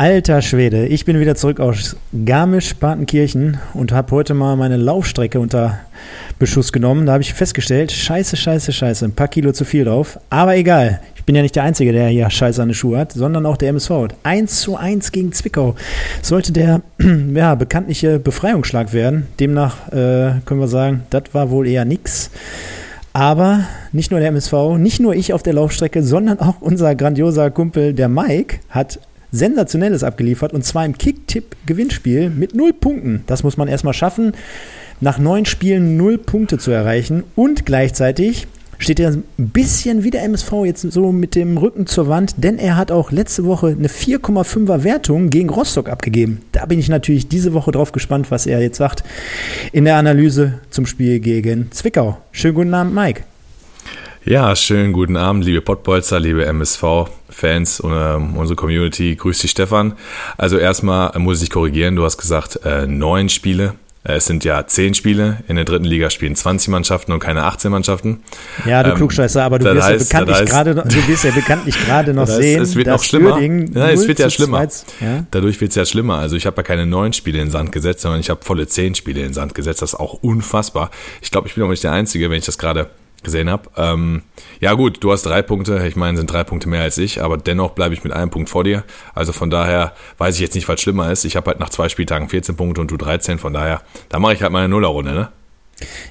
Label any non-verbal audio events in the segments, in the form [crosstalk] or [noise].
Alter Schwede, ich bin wieder zurück aus Garmisch-Partenkirchen und habe heute mal meine Laufstrecke unter Beschuss genommen. Da habe ich festgestellt, scheiße, scheiße, scheiße, ein paar Kilo zu viel drauf. Aber egal, ich bin ja nicht der Einzige, der hier scheiße an den Schuh hat, sondern auch der MSV. 1 zu 1 gegen Zwickau. Sollte der [clears throat] ja, bekanntliche Befreiungsschlag werden. Demnach äh, können wir sagen, das war wohl eher nix. Aber nicht nur der MSV, nicht nur ich auf der Laufstrecke, sondern auch unser grandioser Kumpel, der Mike, hat Sensationelles abgeliefert und zwar im Kick-Tipp-Gewinnspiel mit null Punkten. Das muss man erstmal schaffen, nach neun Spielen null Punkte zu erreichen und gleichzeitig steht er ein bisschen wie der MSV jetzt so mit dem Rücken zur Wand, denn er hat auch letzte Woche eine 4,5er Wertung gegen Rostock abgegeben. Da bin ich natürlich diese Woche drauf gespannt, was er jetzt sagt in der Analyse zum Spiel gegen Zwickau. Schönen guten Abend, Mike. Ja, schönen guten Abend, liebe Pottbolzer, liebe MSV-Fans, ähm, unsere Community. Grüß dich, Stefan. Also erstmal muss ich dich korrigieren. Du hast gesagt, äh, neun Spiele. Äh, es sind ja zehn Spiele. In der dritten Liga spielen 20 Mannschaften und keine 18 Mannschaften. Ja, du ähm, Klugscheißer, aber du wirst, heißt, ja bekanntlich grade, du wirst ja bekanntlich gerade noch [laughs] sehen, es wird noch schlimmer. Ja, es wird ja schlimmer. ja? Dadurch wird es ja schlimmer. Also ich habe ja keine neun Spiele in den Sand gesetzt, sondern ich habe volle zehn Spiele in den Sand gesetzt. Das ist auch unfassbar. Ich glaube, ich bin auch nicht der Einzige, wenn ich das gerade gesehen habe. Ähm, ja gut, du hast drei Punkte, ich meine, sind drei Punkte mehr als ich, aber dennoch bleibe ich mit einem Punkt vor dir. Also von daher weiß ich jetzt nicht, was schlimmer ist. Ich habe halt nach zwei Spieltagen 14 Punkte und du 13, von daher, da mache ich halt meine Nullerrunde, ne?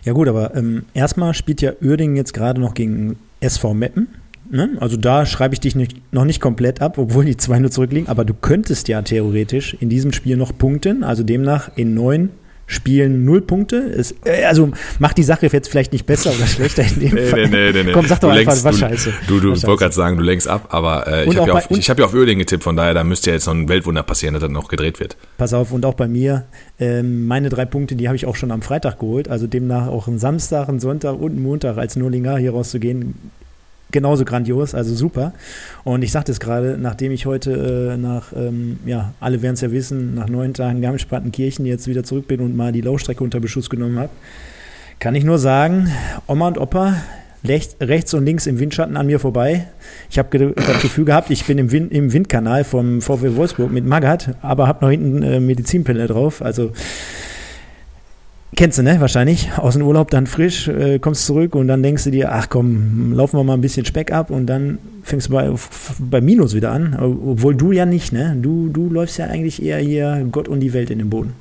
Ja gut, aber ähm, erstmal spielt ja Uerdingen jetzt gerade noch gegen SV Meppen. Ne? Also da schreibe ich dich nicht, noch nicht komplett ab, obwohl die zwei nur zurückliegen, aber du könntest ja theoretisch in diesem Spiel noch punkten, also demnach in neun Spielen null Punkte. Ist, äh, also macht die Sache jetzt vielleicht nicht besser oder schlechter in dem nee, Fall. Nee, nee, nee, Komm, sag doch du einfach, lenkst, was scheiße. Du, du, du wollte gerade sagen, du lenkst ab, aber äh, ich habe ja, auf, hab ja auf Öling getippt, von daher, da müsste ja jetzt noch ein Weltwunder passieren, dass dann noch gedreht wird. Pass auf, und auch bei mir, ähm, meine drei Punkte, die habe ich auch schon am Freitag geholt, also demnach auch am Samstag, einen Sonntag und einen Montag als Nullinger hier rauszugehen, genauso grandios, also super. Und ich sagte es gerade, nachdem ich heute äh, nach, ähm, ja, alle werden es ja wissen, nach neun Tagen Garmisch-Partenkirchen jetzt wieder zurück bin und mal die Laufstrecke unter Beschuss genommen habe, kann ich nur sagen, Oma und Opa, rechts, und links im Windschatten an mir vorbei. Ich habe das Gefühl gehabt, ich bin im, Wind, im Windkanal vom VW Wolfsburg mit Magat, aber habe noch hinten äh, Medizinpille drauf. Also Kennst du, ne? Wahrscheinlich. Aus dem Urlaub dann frisch, äh, kommst zurück und dann denkst du dir, ach komm, laufen wir mal ein bisschen Speck ab und dann fängst du bei, bei Minus wieder an. Obwohl du ja nicht, ne? Du, du läufst ja eigentlich eher hier Gott und die Welt in den Boden.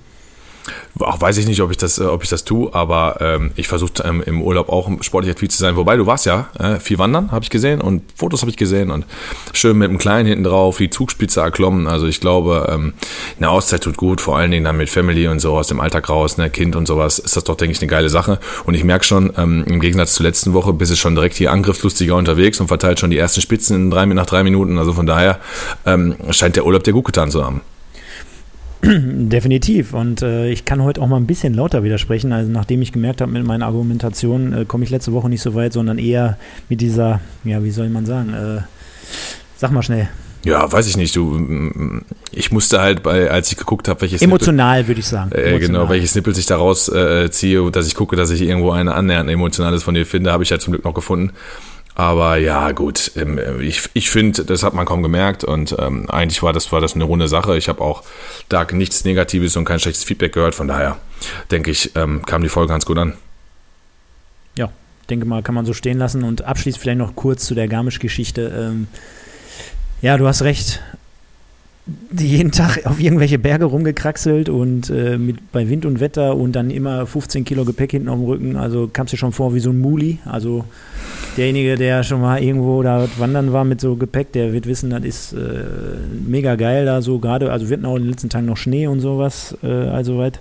Auch weiß ich nicht, ob ich das, äh, ob ich das tue, aber ähm, ich versuche ähm, im Urlaub auch sportlich aktiv zu sein. Wobei du warst ja äh, viel wandern, habe ich gesehen und Fotos habe ich gesehen und schön mit dem Kleinen hinten drauf, die Zugspitze erklommen. Also ich glaube, ähm, eine Auszeit tut gut, vor allen Dingen dann mit Family und so aus dem Alltag raus, ne, Kind und sowas, ist das doch, denke ich, eine geile Sache. Und ich merke schon, ähm, im Gegensatz zur letzten Woche bist du schon direkt hier angriffslustiger unterwegs und verteilt schon die ersten Spitzen in drei, nach drei Minuten. Also von daher ähm, scheint der Urlaub dir gut getan zu haben. [clears throat] Definitiv. Und äh, ich kann heute auch mal ein bisschen lauter widersprechen. Also nachdem ich gemerkt habe mit meiner Argumentation, äh, komme ich letzte Woche nicht so weit, sondern eher mit dieser, ja, wie soll man sagen, äh, sag mal schnell. Ja, weiß ich nicht. Du, ich musste halt bei, als ich geguckt habe, welches emotional würde ich sagen. Äh, genau, welches Snippet ich daraus äh, ziehe und dass ich gucke, dass ich irgendwo eine annähernd emotionales von dir finde, habe ich ja zum Glück noch gefunden. Aber ja, gut, ähm, ich, ich finde, das hat man kaum gemerkt und ähm, eigentlich war das, war das eine runde Sache. Ich habe auch da nichts Negatives und kein schlechtes Feedback gehört. Von daher denke ich, ähm, kam die Folge ganz gut an. Ja, denke mal, kann man so stehen lassen. Und abschließend vielleicht noch kurz zu der Garmisch-Geschichte. Ähm, ja, du hast recht jeden Tag [laughs] auf irgendwelche Berge rumgekraxelt und äh, mit, bei Wind und Wetter und dann immer 15 Kilo Gepäck hinten auf dem Rücken. Also kam es dir schon vor wie so ein Muli. Also derjenige, der schon mal irgendwo da wandern war mit so Gepäck, der wird wissen, das ist äh, mega geil da so gerade. Also wir hatten auch in den letzten Tagen noch Schnee und sowas, äh, also weit.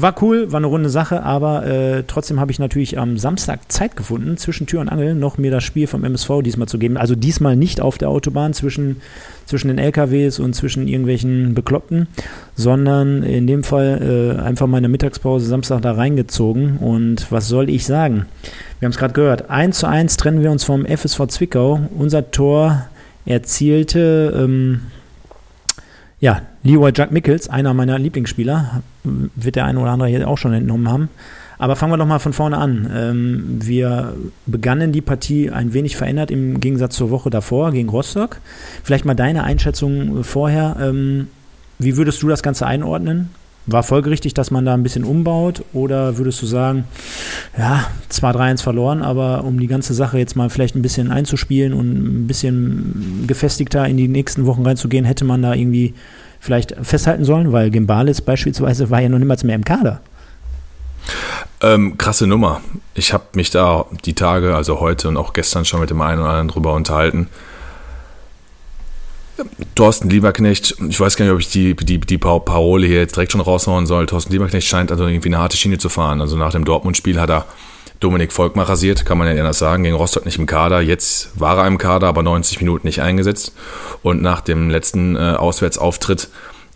War cool, war eine runde Sache, aber äh, trotzdem habe ich natürlich am Samstag Zeit gefunden, zwischen Tür und Angel noch mir das Spiel vom MSV diesmal zu geben. Also diesmal nicht auf der Autobahn zwischen, zwischen den LKWs und zwischen irgendwelchen Bekloppten, sondern in dem Fall äh, einfach meine Mittagspause Samstag da reingezogen. Und was soll ich sagen? Wir haben es gerade gehört. 1 zu 1 trennen wir uns vom FSV Zwickau. Unser Tor erzielte. Ähm, ja, Leroy Jack Mickels, einer meiner Lieblingsspieler, wird der eine oder andere hier auch schon entnommen haben. Aber fangen wir doch mal von vorne an. Ähm, wir begannen die Partie ein wenig verändert im Gegensatz zur Woche davor gegen Rostock. Vielleicht mal deine Einschätzung vorher. Ähm, wie würdest du das Ganze einordnen? War folgerichtig, dass man da ein bisschen umbaut? Oder würdest du sagen, ja, zwar 3-1 verloren, aber um die ganze Sache jetzt mal vielleicht ein bisschen einzuspielen und ein bisschen gefestigter in die nächsten Wochen reinzugehen, hätte man da irgendwie vielleicht festhalten sollen? Weil Gimbalis beispielsweise war ja noch niemals mehr im Kader. Ähm, krasse Nummer. Ich habe mich da die Tage, also heute und auch gestern schon mit dem einen oder anderen drüber unterhalten. Thorsten Lieberknecht, ich weiß gar nicht, ob ich die, die, die Parole hier jetzt direkt schon raushauen soll. Thorsten Lieberknecht scheint also irgendwie eine harte Schiene zu fahren. Also nach dem Dortmund-Spiel hat er Dominik Volkmar rasiert, kann man ja anders sagen, gegen Rostock nicht im Kader. Jetzt war er im Kader, aber 90 Minuten nicht eingesetzt. Und nach dem letzten äh, Auswärtsauftritt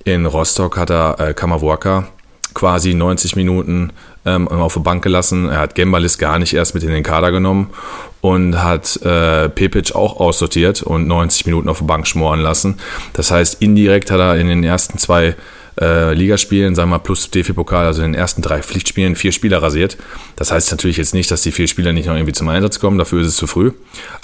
in Rostock hat er äh, Kammerworker quasi 90 Minuten ähm, auf der Bank gelassen. Er hat Gembalis gar nicht erst mit in den Kader genommen und hat äh, Pepic auch aussortiert und 90 Minuten auf der Bank schmoren lassen. Das heißt, indirekt hat er in den ersten zwei äh, Ligaspielen, sagen wir mal, plus DFB-Pokal, also in den ersten drei Pflichtspielen vier Spieler rasiert. Das heißt natürlich jetzt nicht, dass die vier Spieler nicht noch irgendwie zum Einsatz kommen, dafür ist es zu früh.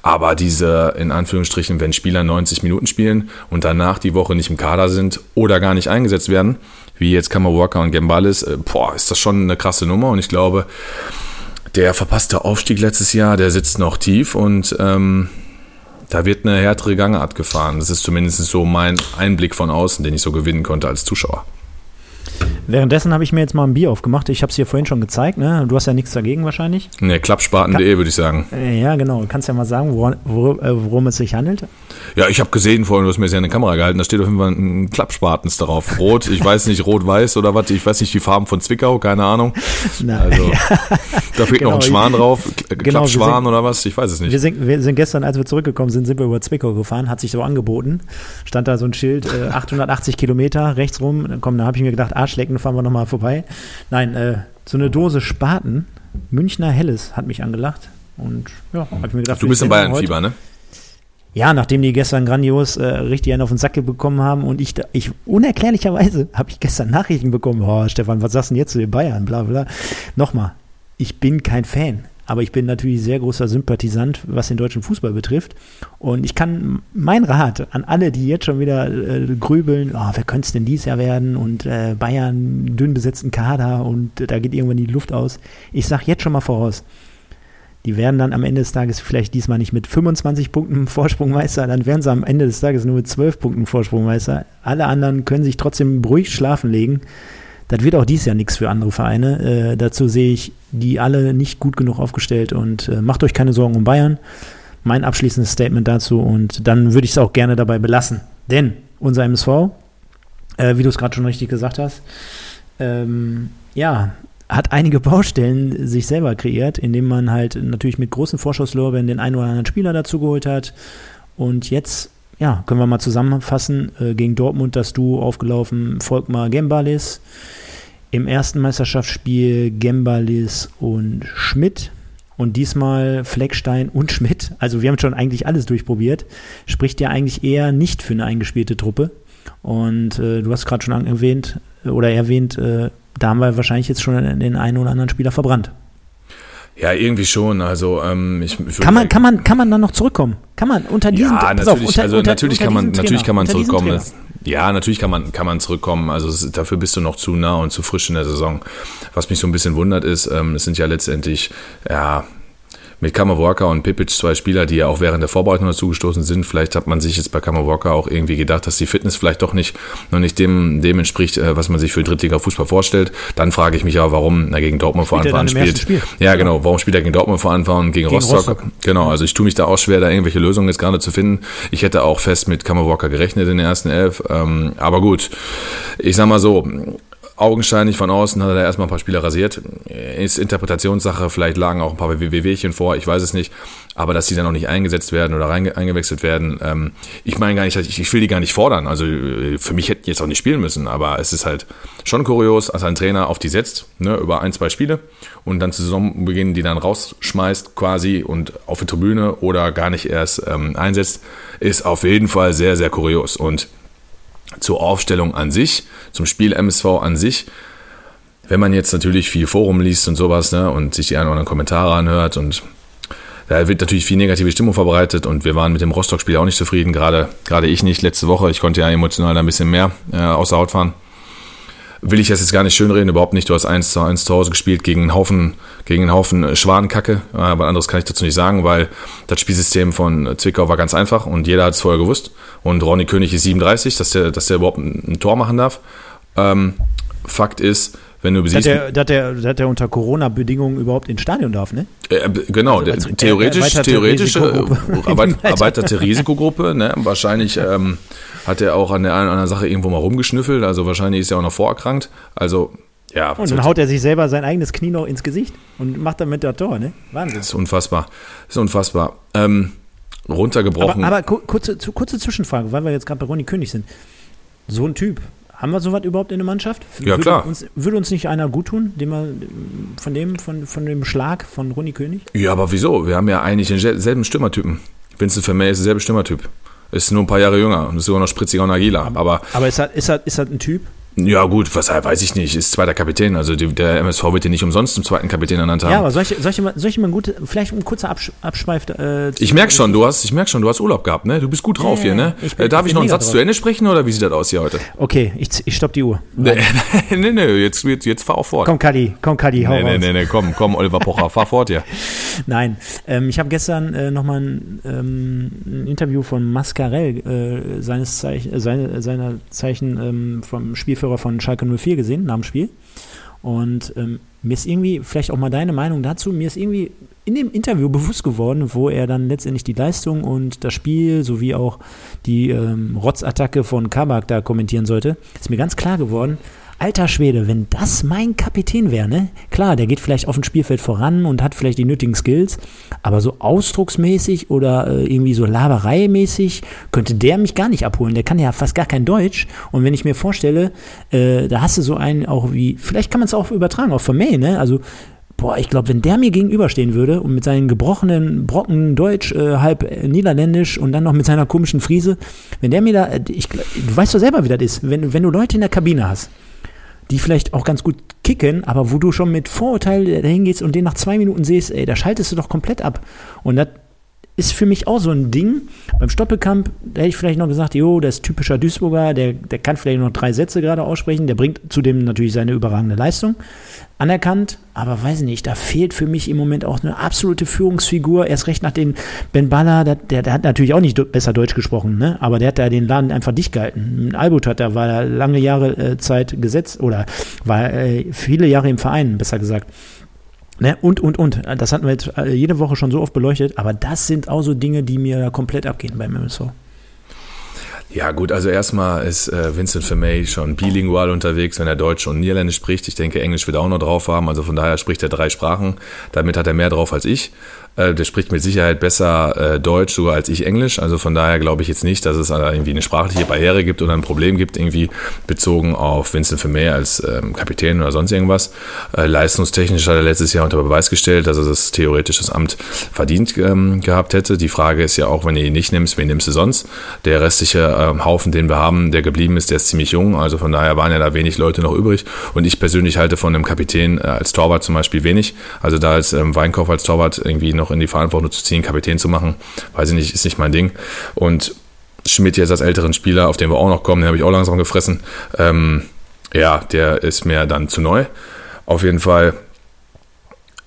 Aber diese, in Anführungsstrichen, wenn Spieler 90 Minuten spielen und danach die Woche nicht im Kader sind oder gar nicht eingesetzt werden, wie jetzt Kammer Walker und Gembalis, äh, boah, ist das schon eine krasse Nummer und ich glaube, der verpasste Aufstieg letztes Jahr, der sitzt noch tief und ähm, da wird eine härtere Gangart gefahren. Das ist zumindest so mein Einblick von außen, den ich so gewinnen konnte als Zuschauer. Währenddessen habe ich mir jetzt mal ein Bier aufgemacht. Ich habe es dir vorhin schon gezeigt. Ne? Du hast ja nichts dagegen wahrscheinlich. Ne, klappspaten.de würde ich sagen. Äh, ja, genau. Du kannst ja mal sagen, worum, worum es sich handelt. Ja, ich habe gesehen vorhin, du hast mir jetzt ja eine Kamera gehalten, da steht auf jeden Fall ein Klappspatens darauf. Rot, ich weiß nicht, rot-weiß oder was, ich weiß nicht die Farben von Zwickau, keine Ahnung. [laughs] Na, also, ja. da fehlt genau, noch ein genau, Schwan drauf, genau, Klappschwan sind, oder was, ich weiß es nicht. Wir sind, wir sind gestern, als wir zurückgekommen sind, sind wir über Zwickau gefahren, hat sich so angeboten, stand da so ein Schild, äh, 880 Kilometer rechts rum, komm, da habe ich mir gedacht, Arschlecken, fahren wir nochmal vorbei. Nein, äh, so eine Dose Spaten, Münchner Helles, hat mich angelacht und ja, habe ich mir gedacht. Du bist in Bayern-Fieber, ne? Ja, nachdem die gestern grandios äh, richtig einen auf den Sack bekommen haben und ich, ich unerklärlicherweise [laughs] habe ich gestern Nachrichten bekommen, oh Stefan, was sagst du denn jetzt zu den Bayern, bla bla. Nochmal, ich bin kein Fan, aber ich bin natürlich sehr großer Sympathisant, was den deutschen Fußball betrifft. Und ich kann mein Rat an alle, die jetzt schon wieder äh, grübeln, oh, wer könnte es denn dieses Jahr werden und äh, Bayern dünn besetzten Kader und äh, da geht irgendwann die Luft aus. Ich sage jetzt schon mal voraus, die werden dann am Ende des Tages vielleicht diesmal nicht mit 25 Punkten Vorsprungmeister, dann werden sie am Ende des Tages nur mit 12 Punkten Vorsprungmeister. Alle anderen können sich trotzdem ruhig schlafen legen. Das wird auch dieses Jahr nichts für andere Vereine. Äh, dazu sehe ich die alle nicht gut genug aufgestellt und äh, macht euch keine Sorgen um Bayern. Mein abschließendes Statement dazu und dann würde ich es auch gerne dabei belassen. Denn unser MSV, äh, wie du es gerade schon richtig gesagt hast, ähm, ja, hat einige Baustellen sich selber kreiert, indem man halt natürlich mit großen Vorschusslorbeeren den einen oder anderen Spieler dazugeholt hat. Und jetzt, ja, können wir mal zusammenfassen, äh, gegen Dortmund das Duo aufgelaufen, Volkmar Gembalis. Im ersten Meisterschaftsspiel Gembalis und Schmidt. Und diesmal Fleckstein und Schmidt. Also wir haben schon eigentlich alles durchprobiert. Spricht ja eigentlich eher nicht für eine eingespielte Truppe. Und äh, du hast gerade schon erwähnt oder erwähnt, äh, da haben wir wahrscheinlich jetzt schon den einen oder anderen Spieler verbrannt. Ja, irgendwie schon. Also ähm, ich, ich kann man kann man kann man dann noch zurückkommen? Kann man unter diesem ja natürlich auf, unter, also unter, natürlich unter kann man Trainer, natürlich kann man zurückkommen. Ja, natürlich kann man kann man zurückkommen. Also ist, dafür bist du noch zu nah und zu frisch in der Saison. Was mich so ein bisschen wundert ist, ähm, es sind ja letztendlich ja mit Walker und Pipic zwei Spieler, die ja auch während der Vorbereitung dazugestoßen sind. Vielleicht hat man sich jetzt bei Walker auch irgendwie gedacht, dass die Fitness vielleicht doch nicht noch nicht dem, dem entspricht, äh, was man sich für Drittliga-Fußball vorstellt. Dann frage ich mich aber, warum er gegen Dortmund vor Anfang an spielt. Spiel. Ja, genau. Warum spielt er gegen Dortmund vor Anfang und gegen, gegen Rostock? Rostock? Genau. Also ich tue mich da auch schwer, da irgendwelche Lösungen jetzt gerade zu finden. Ich hätte auch fest mit Walker gerechnet in der ersten Elf. Ähm, aber gut, ich sag mal so, augenscheinlich von außen hat er da erstmal ein paar Spieler rasiert. Ist Interpretationssache, vielleicht lagen auch ein paar WWWchen vor, ich weiß es nicht. Aber dass die dann auch nicht eingesetzt werden oder rein, eingewechselt werden, ähm, ich meine gar nicht, ich, ich will die gar nicht fordern. Also äh, für mich hätten die jetzt auch nicht spielen müssen, aber es ist halt schon kurios, als ein Trainer auf die setzt, ne, über ein, zwei Spiele und dann zu Saisonbeginn die dann rausschmeißt quasi und auf die Tribüne oder gar nicht erst ähm, einsetzt, ist auf jeden Fall sehr, sehr kurios. Und zur Aufstellung an sich, zum Spiel MSV an sich. Wenn man jetzt natürlich viel Forum liest und sowas ne, und sich die einen oder anderen Kommentare anhört und da wird natürlich viel negative Stimmung verbreitet und wir waren mit dem Rostock-Spiel auch nicht zufrieden, gerade, gerade ich nicht letzte Woche. Ich konnte ja emotional da ein bisschen mehr äh, außer Haut fahren will ich das jetzt gar nicht schönreden, überhaupt nicht. Du hast 1 zu 1 zu Hause gespielt gegen einen Haufen, gegen einen Haufen äh, Schwanenkacke. Aber anderes kann ich dazu nicht sagen, weil das Spielsystem von Zwickau war ganz einfach und jeder hat es vorher gewusst. Und Ronny König ist 37, dass der, dass der überhaupt ein, ein Tor machen darf. Ähm, Fakt ist, wenn du siehst. Dass der, der, dass der unter Corona-Bedingungen überhaupt ins Stadion darf, ne? Äh, genau, also als, theoretisch, theoretische Risikogruppe. [laughs] erweiterte Risikogruppe, ne? Wahrscheinlich ähm, hat er auch an der einen oder anderen Sache irgendwo mal rumgeschnüffelt, also wahrscheinlich ist er auch noch vorerkrankt. Also, ja. Und dann haut er sich selber sein eigenes Knie noch ins Gesicht und macht damit das Tor, ne? Wahnsinn. Das ist unfassbar. Das ist unfassbar. Ähm, runtergebrochen. Aber, aber kurze, kurze Zwischenfrage, weil wir jetzt gerade bei Ronny König sind. So ein Typ, haben wir sowas überhaupt in der Mannschaft? Ja, würde klar. Uns, würde uns nicht einer gut tun, den wir, von dem, von, von dem Schlag von Ronny König? Ja, aber wieso? Wir haben ja eigentlich denselben Stürmertypen. Vincent Vermey ist derselbe Stürmertyp. Ist nur ein paar Jahre jünger und ist sogar noch spritziger und agiler. Aber, aber, aber ist, das, ist, das, ist das ein Typ, ja, gut, was weiß ich nicht. Ist zweiter Kapitän. Also die, der MSV wird ihn nicht umsonst zum zweiten Kapitän ernannt haben. Ja, aber soll ich, soll ich, mal, soll ich mal gut, vielleicht ein kurzer Absch Abschweif. Äh, ich merke schon, du hast, ich merk schon, du hast Urlaub gehabt, ne? Du bist gut drauf ja, hier, ne? Bin, äh, Darf ich noch einen Satz drauf. zu Ende sprechen oder wie sieht das aus hier heute? Okay, ich, ich stopp die Uhr. Nee, [laughs] nee, nee, jetzt, jetzt, jetzt fahr auch fort. Komm, Kadi, komm, Kadi, hau nee, nee, nee, nee, komm, komm, Oliver Pocher, fahr fort hier. [laughs] Nein, ähm, ich habe gestern äh, nochmal ein, ähm, ein Interview von Mascarell, äh, seines Zeichen, äh, seine, seiner Zeichen ähm, vom Spielführer von Schalke 04 4 gesehen nach dem Spiel. Und ähm, mir ist irgendwie, vielleicht auch mal deine Meinung dazu, mir ist irgendwie in dem Interview [laughs] bewusst geworden, wo er dann letztendlich die Leistung und das Spiel sowie auch die ähm, Rotzattacke von Kabak da kommentieren sollte, ist mir ganz klar geworden, alter Schwede, wenn das mein Kapitän wäre, ne? Klar, der geht vielleicht auf dem Spielfeld voran und hat vielleicht die nötigen Skills, aber so ausdrucksmäßig oder äh, irgendwie so Labereimäßig könnte der mich gar nicht abholen. Der kann ja fast gar kein Deutsch. Und wenn ich mir vorstelle, äh, da hast du so einen auch wie, vielleicht kann man es auch übertragen, auch von May, ne? Also boah, ich glaube, wenn der mir gegenüberstehen würde und mit seinen gebrochenen Brocken Deutsch, äh, halb äh, Niederländisch und dann noch mit seiner komischen Friese, wenn der mir da, äh, ich, du weißt doch selber, wie das ist, wenn, wenn du Leute in der Kabine hast, die vielleicht auch ganz gut kicken, aber wo du schon mit Vorurteil dahin gehst und den nach zwei Minuten siehst, ey, da schaltest du doch komplett ab. Und das ist für mich auch so ein Ding. Beim Stoppelkamp, da hätte ich vielleicht noch gesagt, jo, der ist typischer Duisburger, der, der kann vielleicht noch drei Sätze gerade aussprechen, der bringt zudem natürlich seine überragende Leistung. Anerkannt, aber weiß nicht, da fehlt für mich im Moment auch eine absolute Führungsfigur. Erst recht nach dem Ben Baller, der, der, der hat natürlich auch nicht besser Deutsch gesprochen, ne? aber der hat da den Laden einfach dicht gehalten. Albut hat da, war lange Jahre äh, Zeit gesetzt oder war äh, viele Jahre im Verein, besser gesagt. Ne, und, und, und. Das hatten wir jetzt äh, jede Woche schon so oft beleuchtet, aber das sind auch so Dinge, die mir komplett abgehen beim MSV. Ja, gut, also erstmal ist äh, Vincent Vermey schon bilingual unterwegs, wenn er Deutsch und Niederländisch spricht. Ich denke, Englisch wird er auch noch drauf haben. Also von daher spricht er drei Sprachen. Damit hat er mehr drauf als ich. Äh, der spricht mit Sicherheit besser äh, Deutsch sogar als ich Englisch. Also von daher glaube ich jetzt nicht, dass es irgendwie eine sprachliche Barriere gibt oder ein Problem gibt, irgendwie bezogen auf Vincent Vermeer als ähm, Kapitän oder sonst irgendwas. Äh, leistungstechnisch hat er letztes Jahr unter Beweis gestellt, dass er das theoretisch das Amt verdient ähm, gehabt hätte. Die Frage ist ja auch, wenn du ihn nicht nimmst, wen nimmst du sonst? Der restliche ähm, Haufen, den wir haben, der geblieben ist, der ist ziemlich jung. Also von daher waren ja da wenig Leute noch übrig. Und ich persönlich halte von einem Kapitän als Torwart zum Beispiel wenig. Also da als Weinkauf als Torwart irgendwie noch noch in die Verantwortung zu ziehen, Kapitän zu machen, weiß ich nicht, ist nicht mein Ding. Und Schmidt jetzt als älteren Spieler, auf den wir auch noch kommen, den habe ich auch langsam gefressen. Ähm, ja, der ist mir dann zu neu. Auf jeden Fall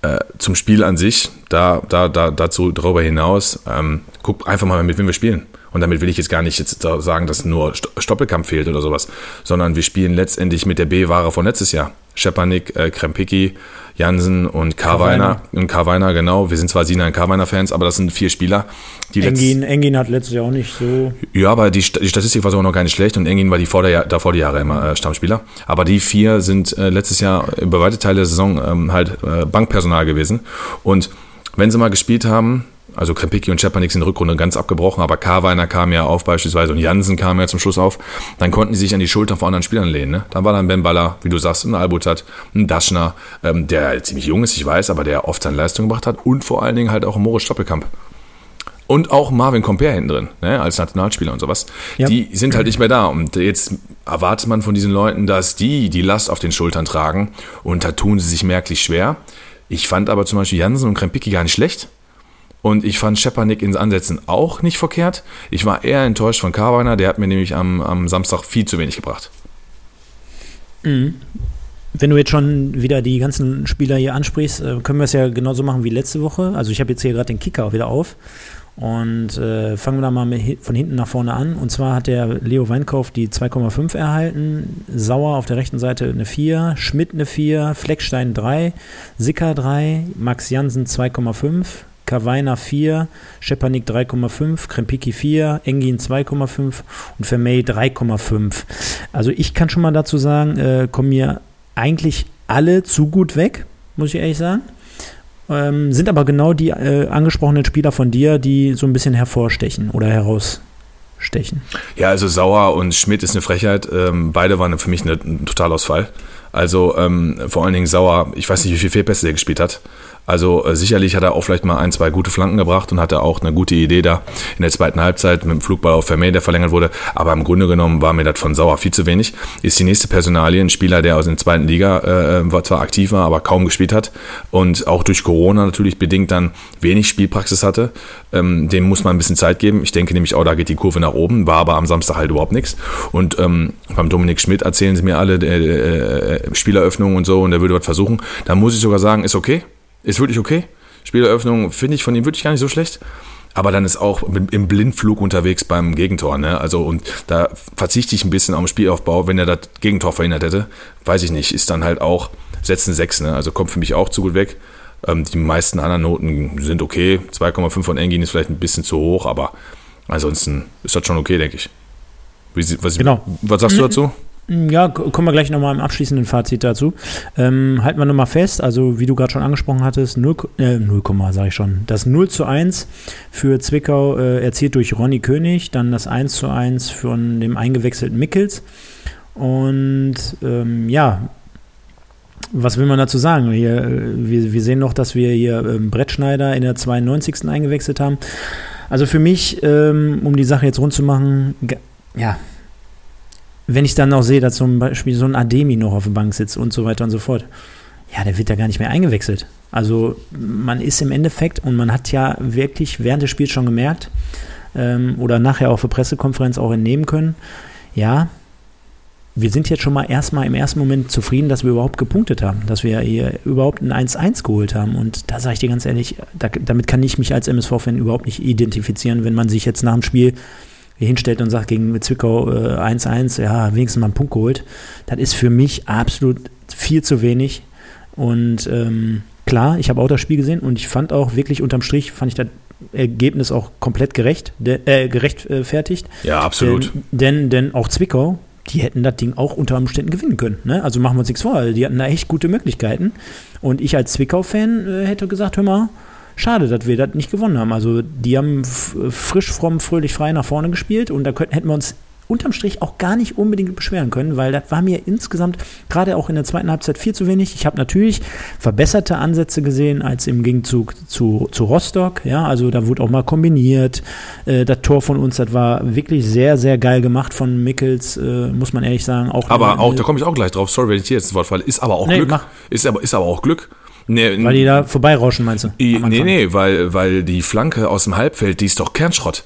äh, zum Spiel an sich, da, da, da, dazu darüber hinaus, ähm, guck einfach mal, mit wem wir spielen. Und damit will ich jetzt gar nicht jetzt sagen, dass nur Stoppelkamp fehlt oder sowas, sondern wir spielen letztendlich mit der B-Ware von letztes Jahr. Schepanik, äh, Krempicki, Jansen und Karweiner. Und Karweiner, genau. Wir sind zwar Sina und Karweiner-Fans, aber das sind vier Spieler, die Engin, Engin hat letztes Jahr auch nicht so. Ja, aber die, die Statistik war sogar noch gar nicht schlecht und Engin war die vor der, davor die Jahre immer äh, Stammspieler. Aber die vier sind äh, letztes Jahr über weite Teile der Saison ähm, halt äh, Bankpersonal gewesen. Und wenn sie mal gespielt haben, also Krempicki und Czepanik sind in der Rückrunde ganz abgebrochen, aber Karweiner kam ja auf beispielsweise und Jansen kam ja zum Schluss auf. Dann konnten die sich an die Schultern von anderen Spielern lehnen. Ne? Dann war dann Ben Baller, wie du sagst, ein Albutat, ein Daschner, ähm, der ziemlich jung ist, ich weiß, aber der oft seine Leistung gebracht hat und vor allen Dingen halt auch Moritz Stoppelkamp. Und auch Marvin Comper hinten drin, ne, als Nationalspieler und sowas. Ja. Die sind halt nicht mehr da. Und jetzt erwartet man von diesen Leuten, dass die die Last auf den Schultern tragen. Und da tun sie sich merklich schwer. Ich fand aber zum Beispiel Jansen und Krempicki gar nicht schlecht. Und ich fand Schepanik ins Ansetzen auch nicht verkehrt. Ich war eher enttäuscht von Carweiner, der hat mir nämlich am, am Samstag viel zu wenig gebracht. Mhm. Wenn du jetzt schon wieder die ganzen Spieler hier ansprichst, äh, können wir es ja genauso machen wie letzte Woche. Also ich habe jetzt hier gerade den Kicker auch wieder auf. Und äh, fangen wir da mal mit, von hinten nach vorne an. Und zwar hat der Leo Weinkauf die 2,5 erhalten, Sauer auf der rechten Seite eine 4, Schmidt eine 4, Fleckstein 3, Sicker 3, Max Jansen 2,5, Kavaina 4, Schepanik 3,5, Krempiki 4, Engin 2,5 und Vermey 3,5. Also ich kann schon mal dazu sagen, äh, kommen mir eigentlich alle zu gut weg, muss ich ehrlich sagen. Ähm, sind aber genau die äh, angesprochenen Spieler von dir, die so ein bisschen hervorstechen oder herausstechen. Ja, also Sauer und Schmidt ist eine Frechheit. Ähm, beide waren für mich eine, ein Totalausfall. Also ähm, vor allen Dingen Sauer, ich weiß nicht, wie viele Fehlpässe er gespielt hat. Also äh, sicherlich hat er auch vielleicht mal ein, zwei gute Flanken gebracht und hatte auch eine gute Idee da in der zweiten Halbzeit mit dem Flugball auf Vermeer, der verlängert wurde. Aber im Grunde genommen war mir das von Sauer viel zu wenig. Ist die nächste Personalie ein Spieler, der aus der zweiten Liga äh, war, zwar aktiv war, aber kaum gespielt hat und auch durch Corona natürlich bedingt dann wenig Spielpraxis hatte. Ähm, dem muss man ein bisschen Zeit geben. Ich denke nämlich auch, da geht die Kurve nach oben, war aber am Samstag halt überhaupt nichts. Und ähm, beim Dominik Schmidt erzählen sie mir alle äh, äh, Spieleröffnungen und so und er würde was versuchen. Da muss ich sogar sagen, ist okay ist wirklich okay. Spieleröffnung finde ich von ihm wirklich gar nicht so schlecht. Aber dann ist auch im Blindflug unterwegs beim Gegentor. Ne? Also, und da verzichte ich ein bisschen den Spielaufbau. Wenn er das Gegentor verhindert hätte, weiß ich nicht, ist dann halt auch, setzen 6, ne? Also kommt für mich auch zu gut weg. Ähm, die meisten anderen Noten sind okay. 2,5 von Engin ist vielleicht ein bisschen zu hoch, aber ansonsten ist das schon okay, denke ich. Wie, was, genau. was sagst du dazu? Ja, kommen wir gleich nochmal im abschließenden Fazit dazu. Ähm, halten wir nochmal fest, also wie du gerade schon angesprochen hattest, 0, äh, 0, sage ich schon. Das 0 zu 1 für Zwickau äh, erzielt durch Ronny König, dann das 1 zu 1 von dem eingewechselten Mickels. Und ähm, ja, was will man dazu sagen? Hier, äh, wir, wir sehen noch, dass wir hier ähm, Brettschneider in der 92. eingewechselt haben. Also für mich, ähm, um die Sache jetzt rund zu machen, ja, wenn ich dann auch sehe, dass zum Beispiel so ein Ademi noch auf der Bank sitzt und so weiter und so fort, ja, der wird da gar nicht mehr eingewechselt. Also man ist im Endeffekt, und man hat ja wirklich während des Spiels schon gemerkt, ähm, oder nachher auch für Pressekonferenz auch entnehmen können, ja, wir sind jetzt schon mal erstmal im ersten Moment zufrieden, dass wir überhaupt gepunktet haben, dass wir hier überhaupt ein 1-1 geholt haben. Und da sage ich dir ganz ehrlich, da, damit kann ich mich als MSV-Fan überhaupt nicht identifizieren, wenn man sich jetzt nach dem Spiel hinstellt und sagt gegen Zwickau 1-1, äh, ja, wenigstens mal einen Punkt geholt. Das ist für mich absolut viel zu wenig. Und ähm, klar, ich habe auch das Spiel gesehen und ich fand auch wirklich unterm Strich, fand ich das Ergebnis auch komplett gerecht, äh, gerechtfertigt. Ja, absolut. Denn, denn, denn auch Zwickau, die hätten das Ding auch unter Umständen gewinnen können. Ne? Also machen wir uns nichts vor. Die hatten da echt gute Möglichkeiten. Und ich als Zwickau-Fan äh, hätte gesagt, hör mal, schade, dass wir das nicht gewonnen haben. Also die haben frisch, fromm, fröhlich, frei nach vorne gespielt und da könnten, hätten wir uns unterm Strich auch gar nicht unbedingt beschweren können, weil das war mir insgesamt gerade auch in der zweiten Halbzeit viel zu wenig. Ich habe natürlich verbesserte Ansätze gesehen als im Gegenzug zu, zu Rostock. Ja, also da wurde auch mal kombiniert. Äh, das Tor von uns, das war wirklich sehr, sehr geil gemacht von Mickels, äh, muss man ehrlich sagen. Auch aber auch, da komme ich auch gleich drauf. Sorry, wenn ich hier jetzt das Wort falle. Ist aber auch nee, Glück. Ist aber, ist aber auch Glück. Nee, weil die da vorbeirauschen, meinst du? Nee, nee, weil, weil die Flanke aus dem Halbfeld, die ist doch Kernschrott.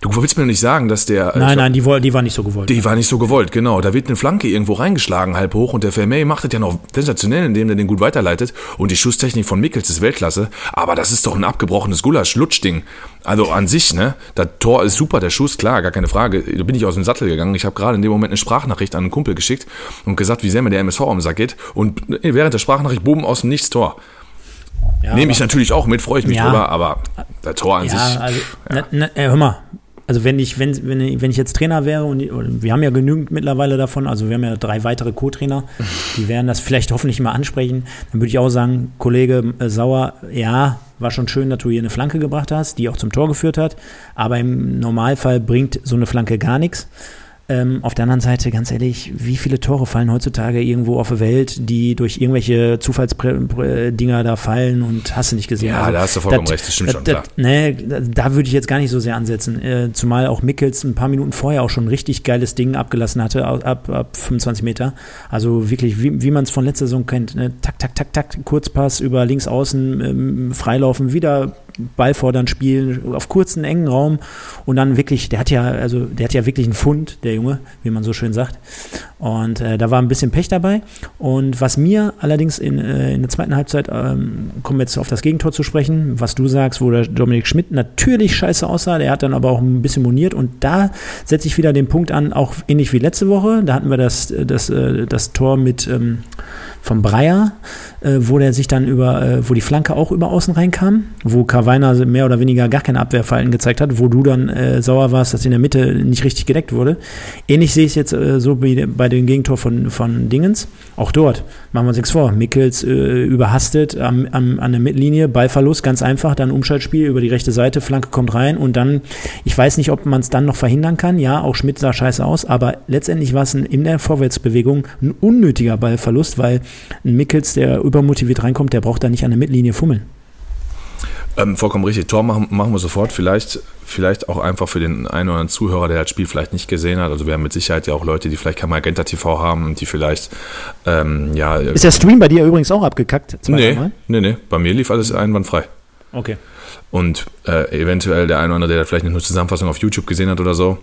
Du willst mir nicht sagen, dass der. Nein, nein, die, die war nicht so gewollt. Die war nicht so gewollt, genau. Da wird eine Flanke irgendwo reingeschlagen, halb hoch, und der Vermey macht das ja noch sensationell, indem er den gut weiterleitet. Und die Schusstechnik von Mickels ist Weltklasse. Aber das ist doch ein abgebrochenes Gulasch-Lutschding. Also an sich, ne? Das Tor ist super, der Schuss, klar, gar keine Frage. Da bin ich aus dem Sattel gegangen. Ich habe gerade in dem Moment eine Sprachnachricht an einen Kumpel geschickt und gesagt, wie sehr mir der MSV am Sack geht. Und während der Sprachnachricht boom aus dem Nichts Tor. Ja, Nehme ich natürlich auch mit, freue ich mich ja, drüber, aber der Tor an ja, sich. Also, ja. na, na, hör mal, also wenn ich, wenn, wenn, wenn ich jetzt Trainer wäre und wir haben ja genügend mittlerweile davon, also wir haben ja drei weitere Co-Trainer, [laughs] die werden das vielleicht hoffentlich mal ansprechen, dann würde ich auch sagen, Kollege äh, Sauer, ja, war schon schön, dass du hier eine Flanke gebracht hast, die auch zum Tor geführt hat, aber im Normalfall bringt so eine Flanke gar nichts. Ähm, auf der anderen Seite, ganz ehrlich, wie viele Tore fallen heutzutage irgendwo auf der Welt, die durch irgendwelche Zufallsdinger da fallen und hast du nicht gesehen? Ja, also, da hast du vollkommen dat, recht, das stimmt dat, schon, klar. Nee, da würde ich jetzt gar nicht so sehr ansetzen. Äh, zumal auch Mickels ein paar Minuten vorher auch schon ein richtig geiles Ding abgelassen hatte, ab, ab 25 Meter. Also wirklich, wie, wie man es von letzter Saison kennt. Ne? Tak, tak, tak, tak, Kurzpass über links außen, ähm, freilaufen, wieder Ball fordern, spielen, auf kurzen, engen Raum und dann wirklich, der hat ja, also der hat ja wirklich einen Fund, der Junge, wie man so schön sagt. Und äh, da war ein bisschen Pech dabei. Und was mir allerdings in, äh, in der zweiten Halbzeit, ähm, kommen wir jetzt auf das Gegentor zu sprechen, was du sagst, wo der Dominik Schmidt natürlich scheiße aussah, der hat dann aber auch ein bisschen moniert und da setze ich wieder den Punkt an, auch ähnlich wie letzte Woche, da hatten wir das, das, äh, das Tor mit ähm, vom Breyer, äh, wo der sich dann über, äh, wo die Flanke auch über außen reinkam, wo Karweiner mehr oder weniger gar kein Abwehrverhalten gezeigt hat, wo du dann äh, sauer warst, dass in der Mitte nicht richtig gedeckt wurde. Ähnlich sehe ich es jetzt äh, so wie bei dem Gegentor von, von Dingens. Auch dort, machen wir uns nichts vor, Mickels äh, überhastet am, am, an der Mittellinie, Ballverlust, ganz einfach, dann Umschaltspiel über die rechte Seite, Flanke kommt rein und dann, ich weiß nicht, ob man es dann noch verhindern kann. Ja, auch Schmidt sah scheiße aus, aber letztendlich war es in der Vorwärtsbewegung ein unnötiger Ballverlust, weil ein Mickels, der übermotiviert reinkommt, der braucht da nicht an der Mittellinie fummeln. Ähm, vollkommen richtig. Tor machen, machen wir sofort. Vielleicht, vielleicht auch einfach für den einen oder anderen Zuhörer, der das Spiel vielleicht nicht gesehen hat. Also wir haben mit Sicherheit ja auch Leute, die vielleicht kein Magenta TV haben und die vielleicht ähm, ja. Ist der Stream bei dir übrigens auch abgekackt? Nee, nee, nee. Bei mir lief alles einwandfrei. Okay. Und äh, eventuell der eine oder andere, der vielleicht eine Zusammenfassung auf YouTube gesehen hat oder so,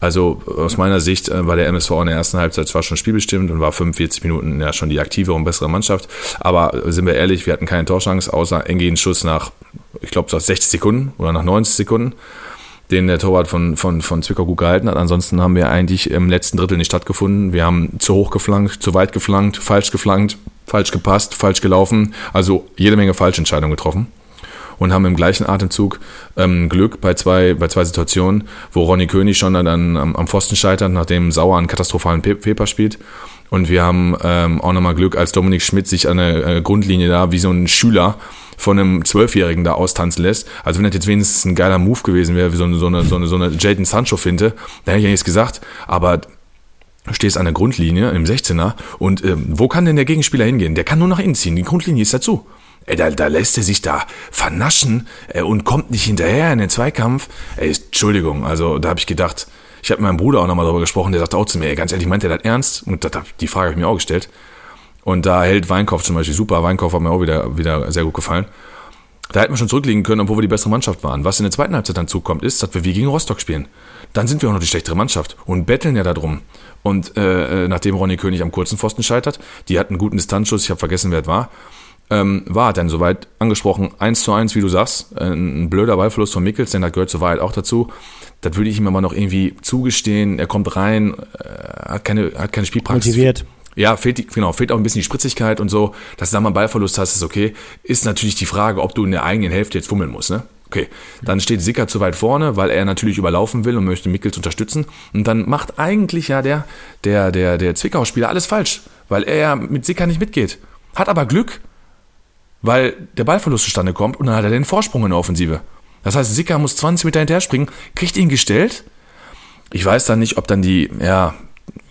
also aus meiner Sicht äh, war der MSV in der ersten Halbzeit zwar schon spielbestimmt und war 45 Minuten ja schon die aktivere und bessere Mannschaft, aber äh, sind wir ehrlich, wir hatten keine Torchance, außer Engin Schuss nach, ich glaube, 60 Sekunden oder nach 90 Sekunden, den der Torwart von, von, von Zwickau gut gehalten hat. Ansonsten haben wir eigentlich im letzten Drittel nicht stattgefunden. Wir haben zu hoch geflankt, zu weit geflankt, falsch geflankt, falsch gepasst, falsch gelaufen, also jede Menge Falschentscheidungen getroffen und haben im gleichen Atemzug ähm, Glück bei zwei, bei zwei Situationen, wo Ronny König schon dann am, am Pfosten scheitert, nachdem Sauer einen katastrophalen Paper spielt. Und wir haben ähm, auch nochmal Glück, als Dominik Schmidt sich an der äh, Grundlinie da wie so ein Schüler von einem Zwölfjährigen da austanzen lässt. Also wenn das jetzt wenigstens ein geiler Move gewesen wäre, wie so eine, so eine, so eine, so eine Jaden Sancho-Finte, dann hätte ich ja nichts gesagt. Aber du stehst an der Grundlinie im 16er und ähm, wo kann denn der Gegenspieler hingehen? Der kann nur nach innen ziehen. Die Grundlinie ist dazu. Ey, da, da lässt er sich da vernaschen äh, und kommt nicht hinterher in den Zweikampf. Ey, Entschuldigung, also da habe ich gedacht, ich habe mit meinem Bruder auch nochmal darüber gesprochen, der sagt auch zu mir, ey, ganz ehrlich, meint er das ernst? Und das, die Frage habe ich mir auch gestellt. Und da hält Weinkauf zum Beispiel super. Weinkauf hat mir auch wieder, wieder sehr gut gefallen. Da hätten wir schon zurückliegen können, obwohl wir die bessere Mannschaft waren. Was in der zweiten Halbzeit dann zukommt, ist, dass wir wie gegen Rostock spielen. Dann sind wir auch noch die schlechtere Mannschaft und betteln ja darum. Und äh, äh nachdem Ronny König am kurzen Pfosten scheitert, die hatten einen guten Distanzschuss, ich habe vergessen, wer es war, ähm, war dann soweit angesprochen, eins zu eins, wie du sagst, ein blöder Ballverlust von Mickels, denn das gehört zur Wahrheit auch dazu. Das würde ich ihm aber noch irgendwie zugestehen. Er kommt rein, äh, hat keine, hat keine Spielpraxis. Motiviert. Ja, fehlt, genau, fehlt auch ein bisschen die Spritzigkeit und so. Dass du da mal einen Ballverlust hast, ist okay. Ist natürlich die Frage, ob du in der eigenen Hälfte jetzt fummeln musst, ne? Okay, dann steht Sicker zu weit vorne, weil er natürlich überlaufen will und möchte Mickels unterstützen. Und dann macht eigentlich ja der, der, der, der Zwickau-Spieler alles falsch, weil er ja mit Sicker nicht mitgeht. Hat aber Glück, weil der Ballverlust zustande kommt und dann hat er den Vorsprung in der Offensive. Das heißt, Sicker muss 20 Meter hinterher springen, kriegt ihn gestellt. Ich weiß dann nicht, ob dann die, ja,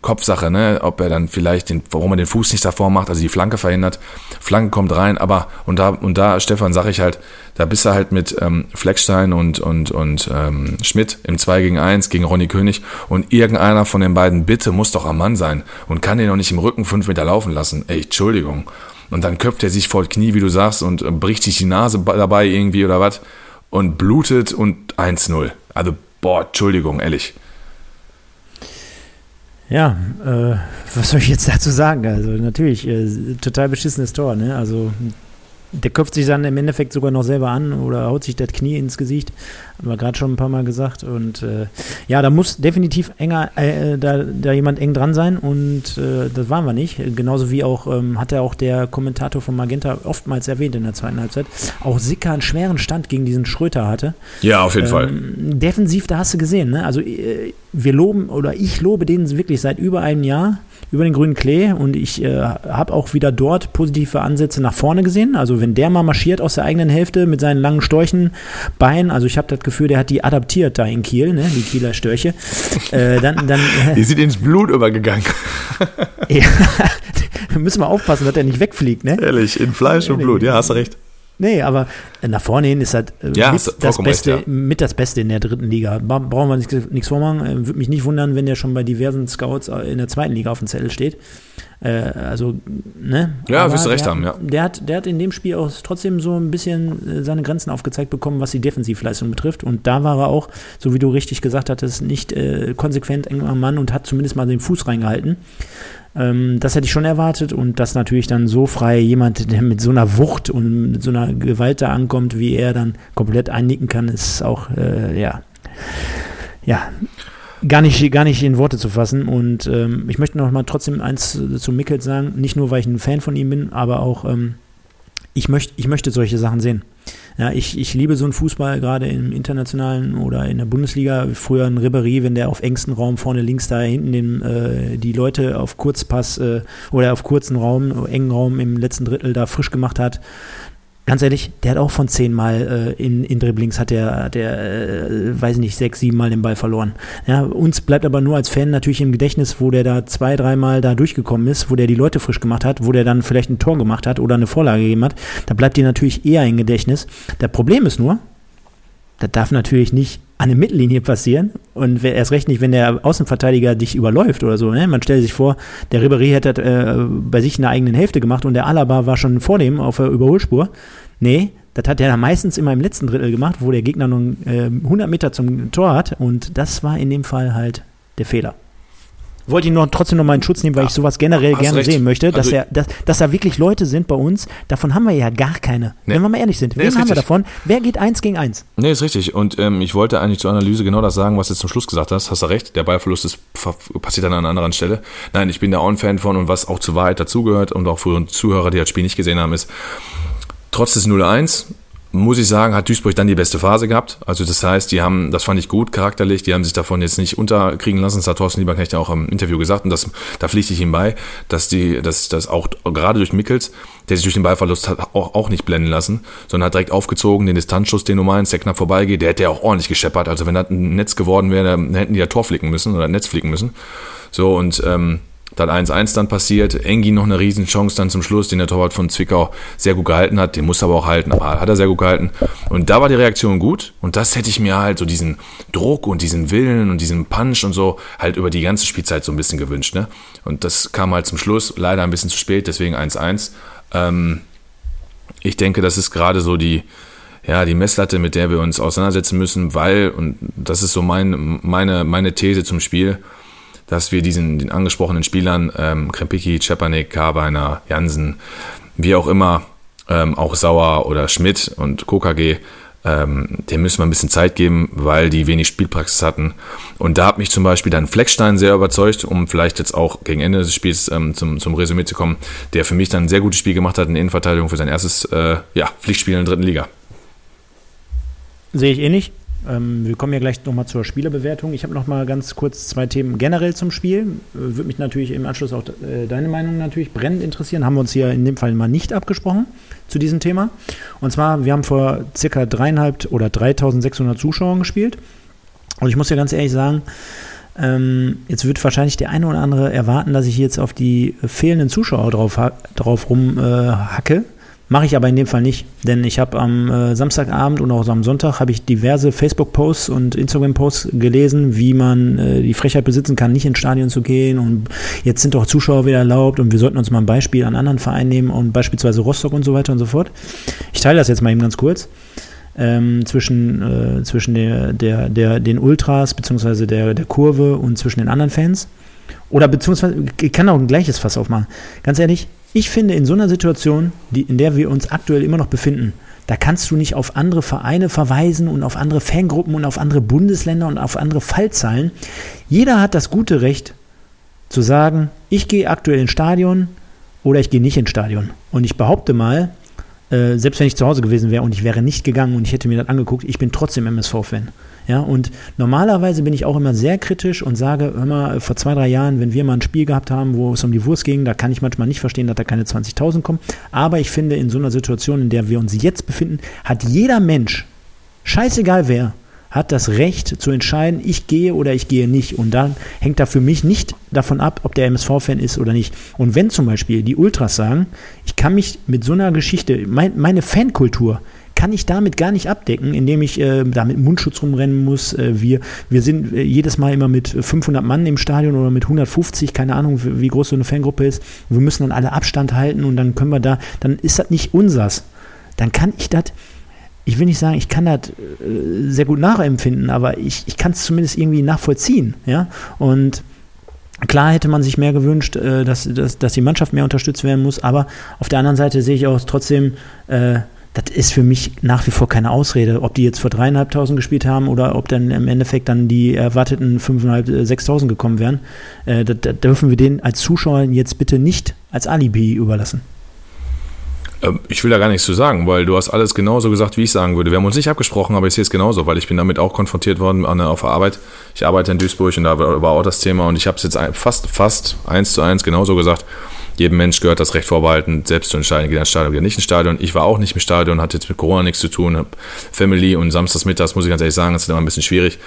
Kopfsache, ne, ob er dann vielleicht den, warum er den Fuß nicht davor macht, also die Flanke verhindert. Flanke kommt rein, aber und da und da Stefan sage ich halt, da bist du halt mit ähm, Fleckstein und und und ähm, Schmidt im 2 gegen 1 gegen Ronny König und irgendeiner von den beiden bitte muss doch am Mann sein und kann den noch nicht im Rücken fünf Meter laufen lassen. Ey, Entschuldigung. Und dann köpft er sich vor Knie, wie du sagst, und äh, bricht sich die Nase dabei irgendwie oder was und blutet und 1-0. Also boah, Entschuldigung, ehrlich. Ja, äh, was soll ich jetzt dazu sagen? Also natürlich, äh, total beschissenes Tor, ne? Also der köpft sich dann im Endeffekt sogar noch selber an oder haut sich das Knie ins Gesicht. Haben wir gerade schon ein paar Mal gesagt. Und äh, ja, da muss definitiv enger, äh, da, da jemand eng dran sein und äh, das waren wir nicht. Genauso wie auch, ähm, hat ja auch der Kommentator von Magenta oftmals erwähnt in der zweiten Halbzeit, auch Sicker einen schweren Stand gegen diesen Schröter hatte. Ja, auf jeden ähm, Fall. Defensiv, da hast du gesehen, ne? Also äh, wir loben oder ich lobe den wirklich seit über einem Jahr über den grünen Klee und ich äh, habe auch wieder dort positive Ansätze nach vorne gesehen. Also wenn der mal marschiert aus der eigenen Hälfte mit seinen langen Storchenbeinen, also ich habe das Gefühl, der hat die adaptiert da in Kiel, ne? die Kieler Störche. Äh, dann, dann, [laughs] äh, die sind ins Blut übergegangen. [laughs] ja, [laughs] müssen wir aufpassen, dass er nicht wegfliegt. Ne? Ehrlich, in Fleisch und Blut, ja, hast du recht. Nee, aber nach vorne hin ist halt ja, mit, das Beste, recht, ja. mit das Beste in der dritten Liga. Brauchen wir nichts vormachen. Äh, Würde mich nicht wundern, wenn der schon bei diversen Scouts äh, in der zweiten Liga auf dem Zettel steht. Äh, also, ne? Ja, wirst du recht haben, ja. Der hat, der hat in dem Spiel auch trotzdem so ein bisschen seine Grenzen aufgezeigt bekommen, was die Defensivleistung betrifft. Und da war er auch, so wie du richtig gesagt hattest, nicht äh, konsequent eng am Mann und hat zumindest mal den Fuß reingehalten. Ähm, das hätte ich schon erwartet und dass natürlich dann so frei jemand, der mit so einer Wucht und mit so einer Gewalt da ankommt, wie er dann komplett einnicken kann, ist auch, äh, ja, ja, gar nicht, gar nicht in Worte zu fassen. Und ähm, ich möchte noch mal trotzdem eins zu Mickels sagen, nicht nur, weil ich ein Fan von ihm bin, aber auch, ähm, ich, möcht, ich möchte solche Sachen sehen. Ja, ich, ich liebe so einen Fußball, gerade im internationalen oder in der Bundesliga. Früher ein Ribéry, wenn der auf engstem Raum vorne links da hinten den, äh, die Leute auf Kurzpass äh, oder auf kurzen Raum, engen Raum im letzten Drittel da frisch gemacht hat ganz ehrlich, der hat auch von zehnmal äh, in, in Dribblings hat der, der äh, weiß nicht, sechs, sieben Mal den Ball verloren. Ja, uns bleibt aber nur als Fan natürlich im Gedächtnis, wo der da zwei, dreimal da durchgekommen ist, wo der die Leute frisch gemacht hat, wo der dann vielleicht ein Tor gemacht hat oder eine Vorlage gegeben hat. Da bleibt dir natürlich eher im Gedächtnis. Der Problem ist nur, das darf natürlich nicht an der Mittellinie passieren und erst recht nicht, wenn der Außenverteidiger dich überläuft oder so. Ne? Man stellt sich vor, der Ribéry hätte äh, bei sich in der eigenen Hälfte gemacht und der Alaba war schon vor dem auf der Überholspur. Nee, das hat er meistens immer im letzten Drittel gemacht, wo der Gegner nun äh, 100 Meter zum Tor hat und das war in dem Fall halt der Fehler wollte ihn noch, trotzdem noch mal in Schutz nehmen, weil ja, ich sowas generell gerne recht. sehen möchte, dass, also, er, dass, dass da wirklich Leute sind bei uns, davon haben wir ja gar keine. Nee. Wenn wir mal ehrlich sind. Nee, Wen haben wir davon? Wer geht eins gegen eins? Nee, ist richtig. Und ähm, ich wollte eigentlich zur Analyse genau das sagen, was du zum Schluss gesagt hast. Hast du recht, der Ballverlust ist, passiert an einer anderen Stelle. Nein, ich bin da auch ein Fan von und was auch zur Wahrheit dazugehört und auch für Zuhörer, die das Spiel nicht gesehen haben, ist, trotz des 0-1 muss ich sagen, hat Duisburg dann die beste Phase gehabt. Also das heißt, die haben, das fand ich gut charakterlich, die haben sich davon jetzt nicht unterkriegen lassen. Das hat Thorsten Lieberknecht ja auch im Interview gesagt und das, da pflichte ich ihm bei, dass die, dass das auch gerade durch Mickels, der sich durch den Ballverlust hat auch, auch nicht blenden lassen, sondern hat direkt aufgezogen, den Distanzschuss, den du meinst, der knapp vorbeigeht, der hätte ja auch ordentlich gescheppert. Also wenn das ein Netz geworden wäre, dann hätten die ja Tor flicken müssen oder Netz flicken müssen. So und ähm, dann 1-1 dann passiert. Engi noch eine Riesenchance dann zum Schluss, den der Torwart von Zwickau sehr gut gehalten hat. Den muss er aber auch halten, aber hat er sehr gut gehalten. Und da war die Reaktion gut. Und das hätte ich mir halt so diesen Druck und diesen Willen und diesen Punch und so halt über die ganze Spielzeit so ein bisschen gewünscht. Ne? Und das kam halt zum Schluss, leider ein bisschen zu spät, deswegen 1-1. Ähm, ich denke, das ist gerade so die, ja, die Messlatte, mit der wir uns auseinandersetzen müssen, weil, und das ist so mein, meine, meine These zum Spiel, dass wir diesen den angesprochenen Spielern, ähm, Krempicki, Czepanik, Karbeiner, Jansen, wie auch immer, ähm, auch Sauer oder Schmidt und KKG, ähm, dem müssen wir ein bisschen Zeit geben, weil die wenig Spielpraxis hatten. Und da hat mich zum Beispiel dann Fleckstein sehr überzeugt, um vielleicht jetzt auch gegen Ende des Spiels ähm, zum, zum Resümee zu kommen, der für mich dann ein sehr gutes Spiel gemacht hat in Innenverteidigung für sein erstes äh, ja, Pflichtspiel in der dritten Liga. Sehe ich ähnlich. Ähm, wir kommen ja gleich nochmal zur Spielerbewertung. Ich habe noch mal ganz kurz zwei Themen generell zum Spiel. Äh, Würde mich natürlich im Anschluss auch äh, deine Meinung natürlich brennend interessieren. Haben wir uns hier in dem Fall mal nicht abgesprochen zu diesem Thema. Und zwar, wir haben vor circa dreieinhalb oder 3600 Zuschauern gespielt. Und ich muss ja ganz ehrlich sagen, ähm, jetzt wird wahrscheinlich der eine oder andere erwarten, dass ich jetzt auf die fehlenden Zuschauer drauf, drauf rumhacke. Äh, Mache ich aber in dem Fall nicht, denn ich habe am äh, Samstagabend und auch am Sonntag habe ich diverse Facebook-Posts und Instagram-Posts gelesen, wie man äh, die Frechheit besitzen kann, nicht ins Stadion zu gehen und jetzt sind doch Zuschauer wieder erlaubt und wir sollten uns mal ein Beispiel an anderen Vereinen nehmen und beispielsweise Rostock und so weiter und so fort. Ich teile das jetzt mal eben ganz kurz. ähm, zwischen, äh, zwischen der, der, der, den Ultras beziehungsweise der, der Kurve und zwischen den anderen Fans. Oder beziehungsweise, ich kann auch ein gleiches Fass aufmachen. Ganz ehrlich, ich finde in so einer Situation, die, in der wir uns aktuell immer noch befinden, da kannst du nicht auf andere Vereine verweisen und auf andere Fangruppen und auf andere Bundesländer und auf andere Fallzahlen. Jeder hat das gute Recht zu sagen, ich gehe aktuell ins Stadion oder ich gehe nicht ins Stadion. Und ich behaupte mal, äh, selbst wenn ich zu Hause gewesen wäre und ich wäre nicht gegangen und ich hätte mir das angeguckt, ich bin trotzdem MSV-Fan. Ja, und normalerweise bin ich auch immer sehr kritisch und sage immer, vor zwei, drei Jahren, wenn wir mal ein Spiel gehabt haben, wo es um die Wurst ging, da kann ich manchmal nicht verstehen, dass da keine 20.000 kommen. Aber ich finde, in so einer Situation, in der wir uns jetzt befinden, hat jeder Mensch, scheißegal wer, hat das Recht zu entscheiden, ich gehe oder ich gehe nicht. Und dann hängt da für mich nicht davon ab, ob der MSV-Fan ist oder nicht. Und wenn zum Beispiel die Ultras sagen, ich kann mich mit so einer Geschichte, mein, meine Fankultur, kann ich damit gar nicht abdecken, indem ich äh, da mit Mundschutz rumrennen muss. Äh, wir, wir sind äh, jedes Mal immer mit 500 Mann im Stadion oder mit 150, keine Ahnung, wie groß so eine Fangruppe ist. Wir müssen dann alle Abstand halten und dann können wir da, dann ist das nicht unsers. Dann kann ich das ich will nicht sagen, ich kann das äh, sehr gut nachempfinden, aber ich, ich kann es zumindest irgendwie nachvollziehen. Ja? Und klar hätte man sich mehr gewünscht, äh, dass, dass, dass die Mannschaft mehr unterstützt werden muss, aber auf der anderen Seite sehe ich auch trotzdem, äh, das ist für mich nach wie vor keine Ausrede, ob die jetzt vor dreieinhalbtausend gespielt haben oder ob dann im Endeffekt dann die erwarteten fünfeinhalb, sechstausend gekommen wären. Äh, da, da dürfen wir denen als Zuschauer jetzt bitte nicht als Alibi überlassen. Ähm, ich will da gar nichts zu sagen, weil du hast alles genauso gesagt, wie ich sagen würde. Wir haben uns nicht abgesprochen, aber ich sehe es genauso, weil ich bin damit auch konfrontiert worden auf der Arbeit. Ich arbeite in Duisburg und da war auch das Thema und ich habe es jetzt fast, fast eins zu eins genauso gesagt. Jedem Mensch gehört das Recht vorbehalten, selbst zu entscheiden, geht ins Stadion oder nicht ins Stadion. Ich war auch nicht im Stadion, hatte jetzt mit Corona nichts zu tun, habe Family und samstags mittags, muss ich ganz ehrlich sagen, ist immer ein bisschen schwierig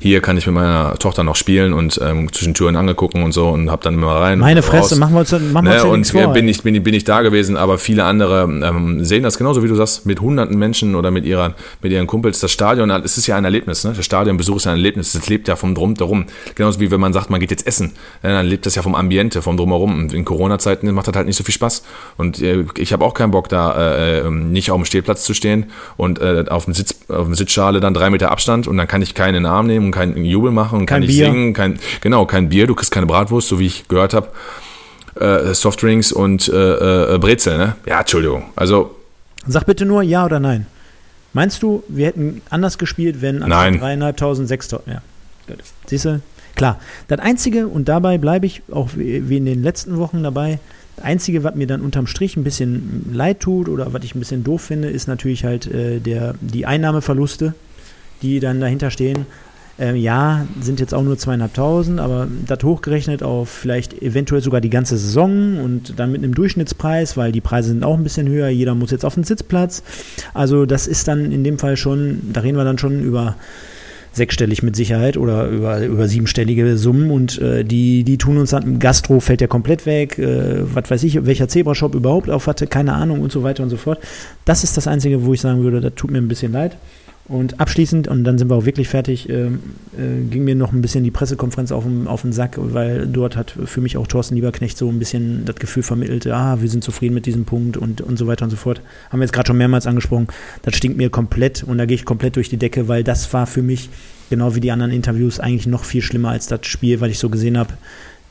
hier kann ich mit meiner Tochter noch spielen und ähm, zwischen Türen angegucken und so und habe dann immer rein. Meine Fresse, raus. machen wir uns, machen wir uns ne, Und vor, bin ich, bin, bin ich da gewesen, aber viele andere ähm, sehen das genauso, wie du sagst, mit hunderten Menschen oder mit, ihrer, mit ihren Kumpels. Das Stadion, es ist ja ein Erlebnis, ne? Der Stadionbesuch ist ja ein Erlebnis, es lebt ja vom Drum darum. Genauso wie wenn man sagt, man geht jetzt essen, ne? dann lebt das ja vom Ambiente, vom Drumherum. Und in Corona-Zeiten macht das halt nicht so viel Spaß. Und äh, ich habe auch keinen Bock, da äh, ähm, nicht auf dem Stehplatz zu stehen und äh, auf dem Sitz, auf dem Sitzschale dann drei Meter Abstand und dann kann ich keinen in den Arm nehmen und keinen Jubel machen machen kein kann nicht Bier. singen, kein, genau, kein Bier, du kriegst keine Bratwurst, so wie ich gehört habe. Äh, Softdrinks und äh, äh, Brezel, ne? Ja, Entschuldigung. Also. Sag bitte nur ja oder nein. Meinst du, wir hätten anders gespielt, wenn Nein. dreieinhalbtausend, sechstausend, ja. Siehst du? Klar. Das Einzige, und dabei bleibe ich auch wie in den letzten Wochen dabei, das Einzige, was mir dann unterm Strich ein bisschen leid tut oder was ich ein bisschen doof finde, ist natürlich halt äh, der, die Einnahmeverluste, die dann dahinter stehen. Ähm, ja, sind jetzt auch nur zweieinhalbtausend, aber das hochgerechnet auf vielleicht eventuell sogar die ganze Saison und dann mit einem Durchschnittspreis, weil die Preise sind auch ein bisschen höher, jeder muss jetzt auf den Sitzplatz. Also das ist dann in dem Fall schon, da reden wir dann schon über sechsstellig mit Sicherheit oder über, über siebenstellige Summen und äh, die, die tun uns dann, Gastro fällt ja komplett weg, äh, was weiß ich, welcher Zebra-Shop überhaupt auf hatte, keine Ahnung und so weiter und so fort. Das ist das Einzige, wo ich sagen würde, das tut mir ein bisschen leid. Und abschließend, und dann sind wir auch wirklich fertig, äh, äh, ging mir noch ein bisschen die Pressekonferenz auf den, auf den Sack, weil dort hat für mich auch Thorsten Lieberknecht so ein bisschen das Gefühl vermittelt, ah, wir sind zufrieden mit diesem Punkt und, und so weiter und so fort. Haben wir jetzt gerade schon mehrmals angesprochen. Das stinkt mir komplett und da gehe ich komplett durch die Decke, weil das war für mich, genau wie die anderen Interviews, eigentlich noch viel schlimmer als das Spiel, weil ich so gesehen habe,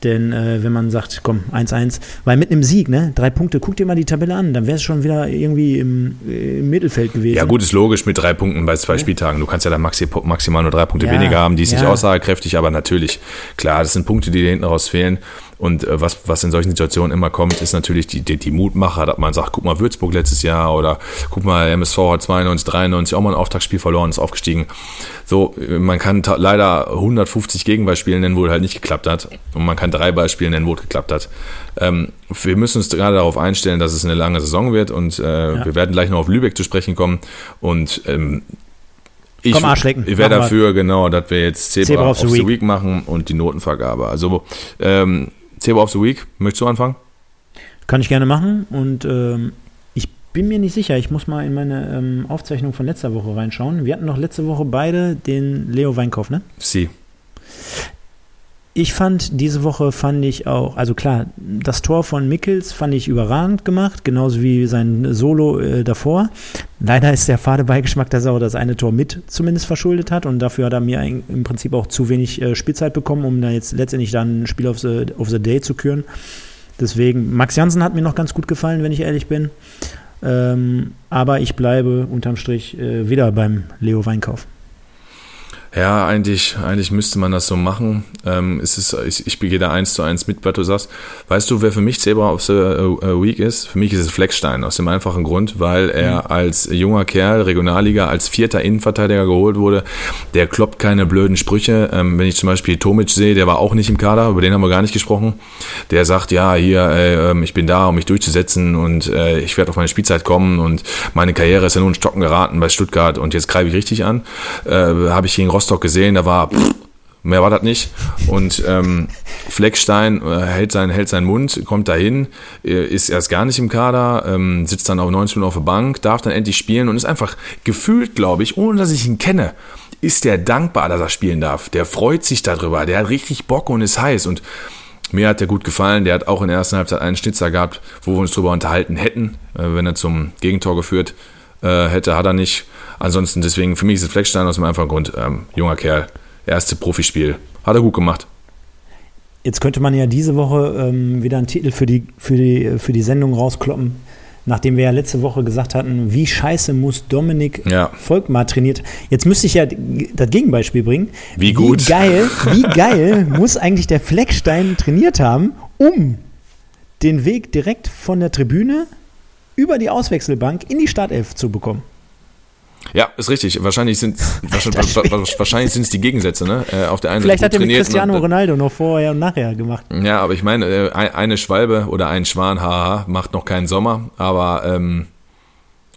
denn äh, wenn man sagt, komm, 1-1, weil mit einem Sieg, ne, drei Punkte, guck dir mal die Tabelle an, dann wäre es schon wieder irgendwie im, im, Mittelfeld gewesen. Ja, gut, ist logisch mit drei Punkten bei zwei ja. Spieltagen. Du kannst ja dann maxi maximal nur drei Punkte ja, weniger haben, die ist ja. nicht aussagekräftig, aber natürlich, klar, das sind Punkte, die dir hinten raus fehlen. Und äh, was, was in solchen Situationen immer kommt, ist natürlich die, die, die Mutmacher, dass man sagt, guck mal, Würzburg letztes Jahr oder guck mal, MSV hat 92, 93 auch mal ein Auftaktspiel verloren, ist aufgestiegen. So, man kann leider 150 Gegenbeispiele nennen, wo es halt nicht geklappt hat. Und man kann drei Beispiele nennen, wo es geklappt hat. Ähm, wir müssen uns gerade darauf einstellen, dass es eine lange Saison wird und äh, ja. wir werden gleich noch auf Lübeck zu sprechen kommen. Und ähm, ich, Komm, ich wäre dafür, genau, dass wir jetzt Zebra, Zebra of, the, Week. Week machen und die Notenvergabe. Also ähm, Zebra of the Week, möchtest du anfangen? Kann ich gerne machen und ähm, ich bin mir nicht sicher. Ich muss mal in meine ähm, Aufzeichnung von letzter Woche reinschauen. Wir hatten noch letzte Woche beide den Leo Weinkauf, ne? Sie. Ich fand, diese Woche fand ich auch, also klar, das Tor von Mickels fand ich überragend gemacht, genauso wie sein Solo äh, davor. Leider ist der fade Beigeschmack, dass er auch das eine Tor mit zumindest verschuldet hat und dafür hat er mir im Prinzip auch zu wenig äh, Spielzeit bekommen, um da jetzt letztendlich dann ein Spiel of the, of the Day zu küren. Deswegen, Max Jansen hat mir noch ganz gut gefallen, wenn ich ehrlich bin. Ähm, aber ich bleibe unterm Strich äh, wieder beim Leo Weinkauf. Ja, eigentlich, eigentlich müsste man das so machen. Ähm, es ist, ich, ich gehe da eins zu eins mit, was du sagst. Weißt du, wer für mich Zebra of the äh, Week ist? Für mich ist es Fleckstein, aus dem einfachen Grund, weil er mhm. als junger Kerl, Regionalliga, als vierter Innenverteidiger geholt wurde. Der kloppt keine blöden Sprüche. Ähm, wenn ich zum Beispiel Tomic sehe, der war auch nicht im Kader, über den haben wir gar nicht gesprochen. Der sagt, ja, hier, äh, ähm, ich bin da, um mich durchzusetzen und äh, ich werde auf meine Spielzeit kommen und meine Karriere ist ja nun Stocken geraten bei Stuttgart und jetzt greife ich richtig an. Äh, Habe ich gegen Rostock gesehen, da war pff, mehr war das nicht. Und ähm, Fleckstein äh, hält, sein, hält seinen Mund, kommt dahin, äh, ist erst gar nicht im Kader, ähm, sitzt dann auf 90 Minuten auf der Bank, darf dann endlich spielen und ist einfach gefühlt, glaube ich, ohne dass ich ihn kenne, ist der dankbar, dass er spielen darf. Der freut sich darüber, der hat richtig Bock und ist heiß. Und mir hat der gut gefallen. Der hat auch in der ersten Halbzeit einen Schnitzer gehabt, wo wir uns darüber unterhalten hätten, äh, wenn er zum Gegentor geführt hätte, hat er nicht. Ansonsten deswegen für mich ist es Fleckstein aus dem einfachen Grund, ähm, junger Kerl, erste Profispiel, hat er gut gemacht. Jetzt könnte man ja diese Woche ähm, wieder einen Titel für die, für, die, für die Sendung rauskloppen, nachdem wir ja letzte Woche gesagt hatten, wie scheiße muss Dominik ja. Volkmar trainiert. Jetzt müsste ich ja das Gegenbeispiel bringen. Wie gut. Wie geil, wie geil [laughs] muss eigentlich der Fleckstein trainiert haben, um den Weg direkt von der Tribüne über die Auswechselbank in die Startelf zu bekommen. Ja, ist richtig. Wahrscheinlich sind wahrscheinlich, sind es die Gegensätze, ne? Äh, auf der einen Vielleicht hat er mit Cristiano und, Ronaldo noch vorher und nachher gemacht. Ja, aber ich meine, äh, eine Schwalbe oder ein Schwan, haha, macht noch keinen Sommer, aber ähm,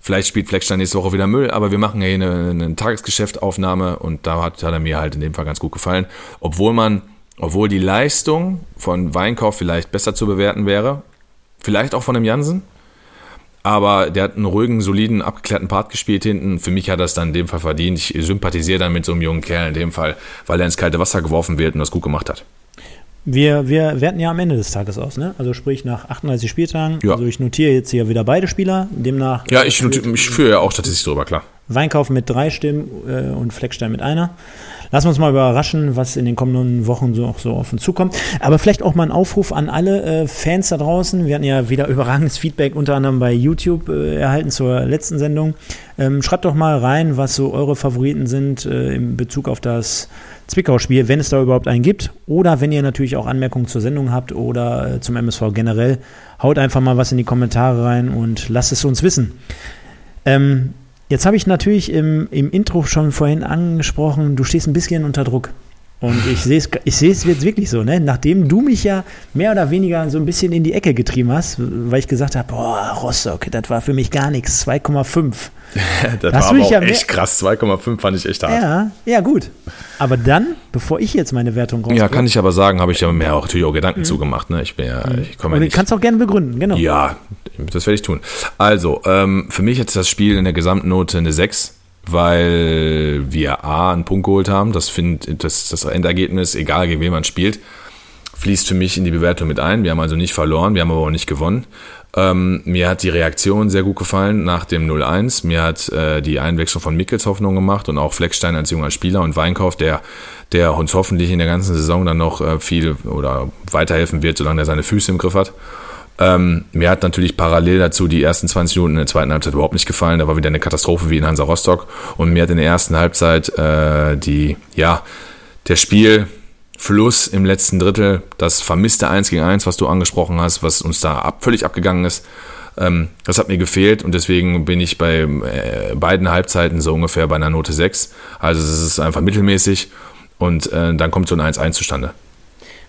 vielleicht spielt Fleckstein nächste Woche wieder Müll, aber wir machen ja hier eine, eine Tagesgeschäftaufnahme und da hat, hat er mir halt in dem Fall ganz gut gefallen. Obwohl man, obwohl die Leistung von Weinkauf vielleicht besser zu bewerten wäre, vielleicht auch von dem Jansen, aber der hat einen ruhigen, soliden, abgeklärten Part gespielt hinten. Für mich hat er es dann in dem Fall verdient. Ich sympathisiere dann mit so einem jungen Kerl in dem Fall, weil er ins kalte Wasser geworfen wird und das gut gemacht hat. Wir, wir werten ja am Ende des Tages aus, ne? Also sprich nach 38 Spieltagen. Ja. Also ich notiere jetzt hier wieder beide Spieler, demnach. Ja, ich, notiere, ich führe ja auch statistisch drüber, klar. Weinkauf mit drei Stimmen äh, und Fleckstein mit einer. Lassen wir uns mal überraschen, was in den kommenden Wochen so auch so auf uns zukommt. Aber vielleicht auch mal ein Aufruf an alle äh, Fans da draußen. Wir hatten ja wieder [laughs] überragendes Feedback unter anderem bei YouTube äh, erhalten zur letzten Sendung. Ähm, schreibt doch mal rein, was so eure Favoriten sind äh, in Bezug auf das Zwickau-Spiel, wenn es da überhaupt einen gibt. Oder wenn ihr natürlich auch Anmerkungen zur Sendung habt oder äh, zum MSV generell, haut einfach mal was in die Kommentare rein und lasst es uns wissen. Ähm, Jetzt habe ich natürlich im, im Intro schon vorhin angesprochen, du stehst ein bisschen unter Druck. Und ich sehe es ich jetzt wirklich so, ne? Nachdem du mich ja mehr oder weniger so ein bisschen in die Ecke getrieben hast, weil ich gesagt habe, boah, Rostock, das war für mich gar nichts, [laughs] 2,5. das war aber auch ja echt krass, 2,5 fand ich echt hart. Ja, ja, gut. Aber dann, bevor ich jetzt meine Wertung rausbringe. Ja, kann ich aber sagen, habe ich ja mir auch natürlich auch Gedanken mhm. zugemacht, ne? Ich bin ja, mhm. ich komme ja nicht. Du kannst auch gerne begründen, genau. Ja, das werde ich tun. Also, ähm, für mich jetzt das Spiel in der Gesamtnote eine 6 weil wir A, einen Punkt geholt haben. Das, find, das, das Endergebnis, egal gegen wen man spielt, fließt für mich in die Bewertung mit ein. Wir haben also nicht verloren, wir haben aber auch nicht gewonnen. Ähm, mir hat die Reaktion sehr gut gefallen nach dem 0-1. Mir hat äh, die Einwechslung von Mickels Hoffnung gemacht und auch Fleckstein als junger Spieler und Weinkauf, der, der uns hoffentlich in der ganzen Saison dann noch äh, viel oder weiterhelfen wird, solange er seine Füße im Griff hat. Ähm, mir hat natürlich parallel dazu die ersten 20 Minuten in der zweiten Halbzeit überhaupt nicht gefallen. Da war wieder eine Katastrophe wie in Hansa Rostock. Und mir hat in der ersten Halbzeit äh, die, ja, der Spielfluss im letzten Drittel, das vermisste 1 gegen 1, was du angesprochen hast, was uns da ab, völlig abgegangen ist, ähm, das hat mir gefehlt und deswegen bin ich bei äh, beiden Halbzeiten so ungefähr bei einer Note 6. Also es ist einfach mittelmäßig und äh, dann kommt so ein 1-1 zustande.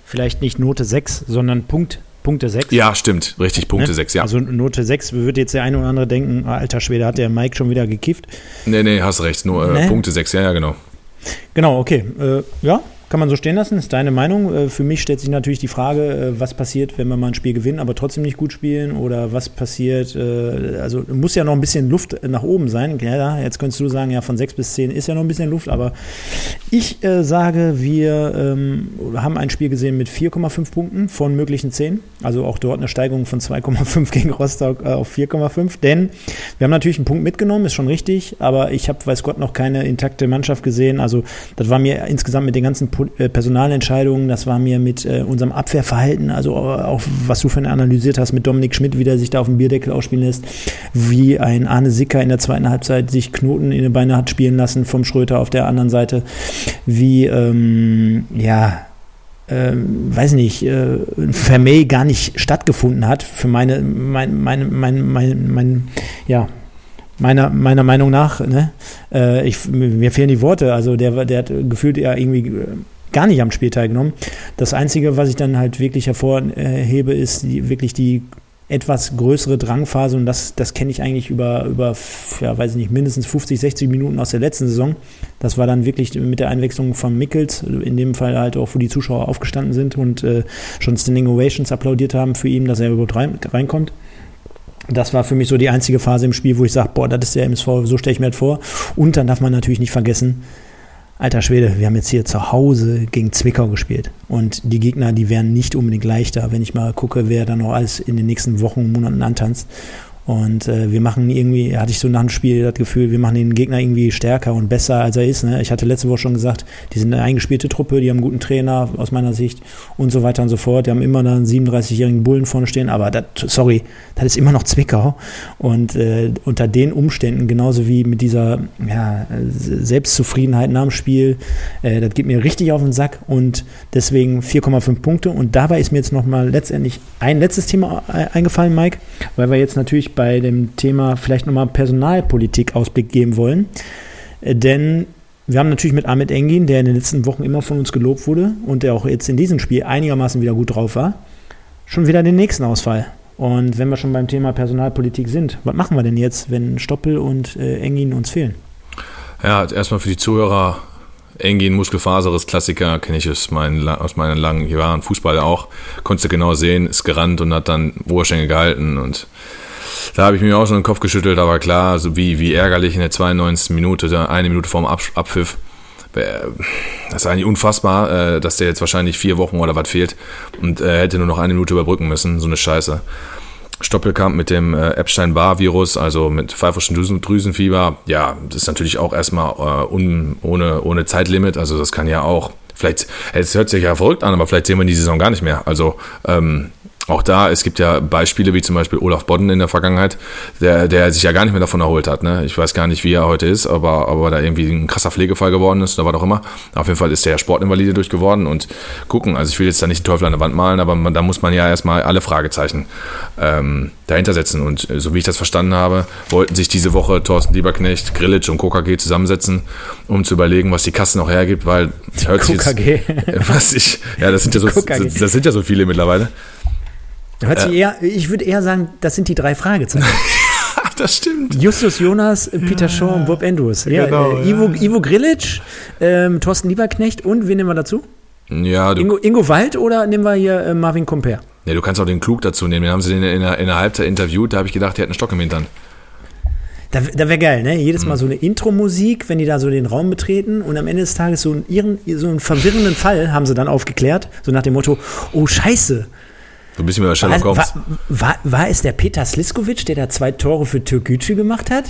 Vielleicht nicht Note 6, sondern Punkt Punkte 6. Ja, stimmt, richtig, Punkte ne? 6, ja. Also Note 6 würde jetzt der eine oder andere denken, ah, alter Schwede, hat der Mike schon wieder gekifft. Nee, nee, hast recht, nur äh, ne? Punkte 6, ja, ja, genau. Genau, okay. Äh, ja, kann man so stehen lassen, ist deine Meinung. Äh, für mich stellt sich natürlich die Frage, äh, was passiert, wenn wir mal ein Spiel gewinnen, aber trotzdem nicht gut spielen oder was passiert, äh, also muss ja noch ein bisschen Luft nach oben sein. Ja, jetzt könntest du sagen, ja, von 6 bis 10 ist ja noch ein bisschen Luft, aber ich äh, sage, wir ähm, haben ein Spiel gesehen mit 4,5 Punkten von möglichen 10, also auch dort eine Steigerung von 2,5 [laughs] gegen Rostock äh, auf 4,5, denn wir haben natürlich einen Punkt mitgenommen, ist schon richtig, aber ich habe, weiß Gott, noch keine intakte Mannschaft gesehen, also das war mir insgesamt mit den ganzen äh, Personalentscheidungen, das war mir mit äh, unserem Abwehrverhalten, also auch was du für analysiert hast mit Dominik Schmidt, wie der sich da auf dem Bierdeckel ausspielen lässt, wie ein Arne Sicker in der zweiten Halbzeit sich Knoten in die Beine hat spielen lassen vom Schröter auf der anderen Seite, wie, ähm, ja, ähm, weiß nicht, äh, Vermey gar nicht stattgefunden hat, für meine, mein, meine, mein, mein, mein, ja, meiner, meiner Meinung nach, ne? Äh, ich, mir fehlen die Worte. Also der, der hat gefühlt ja irgendwie äh, gar nicht am Spiel teilgenommen. Das Einzige, was ich dann halt wirklich hervorhebe, ist die, wirklich die etwas größere Drangphase und das, das kenne ich eigentlich über, über, ja, weiß ich nicht, mindestens 50, 60 Minuten aus der letzten Saison. Das war dann wirklich mit der Einwechslung von Mickels, in dem Fall halt auch, wo die Zuschauer aufgestanden sind und äh, schon Standing Ovations applaudiert haben für ihn, dass er überhaupt rein, reinkommt. Das war für mich so die einzige Phase im Spiel, wo ich sage, boah, das ist der MSV, so stelle ich mir das vor. Und dann darf man natürlich nicht vergessen, alter Schwede, wir haben jetzt hier zu Hause gegen Zwickau gespielt. Und die Gegner, die wären nicht unbedingt leichter, wenn ich mal gucke, wer da noch alles in den nächsten Wochen, Monaten antanzt. Und äh, wir machen irgendwie, hatte ich so nach dem Spiel das Gefühl, wir machen den Gegner irgendwie stärker und besser, als er ist. Ne? Ich hatte letzte Woche schon gesagt, die sind eine eingespielte Truppe, die haben einen guten Trainer aus meiner Sicht und so weiter und so fort. Die haben immer da einen 37-jährigen Bullen vorne stehen, aber das, sorry, das ist immer noch Zwickau. Und äh, unter den Umständen, genauso wie mit dieser ja, Selbstzufriedenheit nach dem Spiel, äh, das geht mir richtig auf den Sack und deswegen 4,5 Punkte. Und dabei ist mir jetzt nochmal letztendlich ein letztes Thema eingefallen, Mike, weil wir jetzt natürlich bei dem Thema vielleicht nochmal Personalpolitik Ausblick geben wollen. Äh, denn wir haben natürlich mit Ahmed Engin, der in den letzten Wochen immer von uns gelobt wurde und der auch jetzt in diesem Spiel einigermaßen wieder gut drauf war, schon wieder den nächsten Ausfall. Und wenn wir schon beim Thema Personalpolitik sind, was machen wir denn jetzt, wenn Stoppel und äh, Engin uns fehlen? Ja, erstmal für die Zuhörer, Engin, Muskelfaseres, Klassiker, kenne ich aus meinen, aus meinen langen Jahren, Fußball auch, konntest du genau sehen, ist gerannt und hat dann Oberschenke gehalten und da habe ich mir auch schon den Kopf geschüttelt, aber klar, so wie, wie ärgerlich in der 92. Minute, eine Minute vorm Abpfiff. Äh, das ist eigentlich unfassbar, äh, dass der jetzt wahrscheinlich vier Wochen oder was fehlt und er hätte nur noch eine Minute überbrücken müssen. So eine Scheiße. Stoppelkamp mit dem äh, Epstein-Barr-Virus, also mit pfeiferschen Drüsenfieber. Ja, das ist natürlich auch erstmal un, ohne, ohne Zeitlimit. Also das kann ja auch, vielleicht, es hört sich ja verrückt an, aber vielleicht sehen wir die Saison gar nicht mehr. Also ähm, auch da, es gibt ja Beispiele wie zum Beispiel Olaf Bodden in der Vergangenheit, der, der sich ja gar nicht mehr davon erholt hat. Ne? Ich weiß gar nicht, wie er heute ist, aber, aber da irgendwie ein krasser Pflegefall geworden ist oder was auch immer. Auf jeden Fall ist der ja Sportinvalide durchgeworden und gucken. Also ich will jetzt da nicht den Teufel an der Wand malen, aber man, da muss man ja erstmal alle Fragezeichen ähm, dahinter setzen. Und äh, so wie ich das verstanden habe, wollten sich diese Woche Thorsten Lieberknecht, Grillitsch und KKG zusammensetzen, um zu überlegen, was die Kasse noch hergibt, weil hört sich [laughs] was ich, ja, das sind ja so, das sind ja so viele mittlerweile. Hört sich eher, ich würde eher sagen, das sind die drei Fragezeichen. [laughs] das stimmt. Justus Jonas, Peter ja. Shaw und Bob Andrews. Ja, genau, äh, Ivo, ja. Ivo Grilic, ähm, Thorsten Lieberknecht und wen nehmen wir dazu? Ja, Ingo, Ingo Wald oder nehmen wir hier äh, Marvin Comper? Ja, du kannst auch den Klug dazu nehmen. Den haben sie in, in, der, in der Halbzeit interviewt, da habe ich gedacht, der hat einen Stock im Hintern. Da, da wäre geil, ne? Jedes Mal mhm. so eine Intro-Musik, wenn die da so den Raum betreten und am Ende des Tages so einen, ihren, so einen verwirrenden Fall haben sie dann aufgeklärt, so nach dem Motto, oh Scheiße, so ein bisschen über Sherlock Holmes. War, war, war, es der Peter Sliskovic, der da zwei Tore für Türkgücü gemacht hat?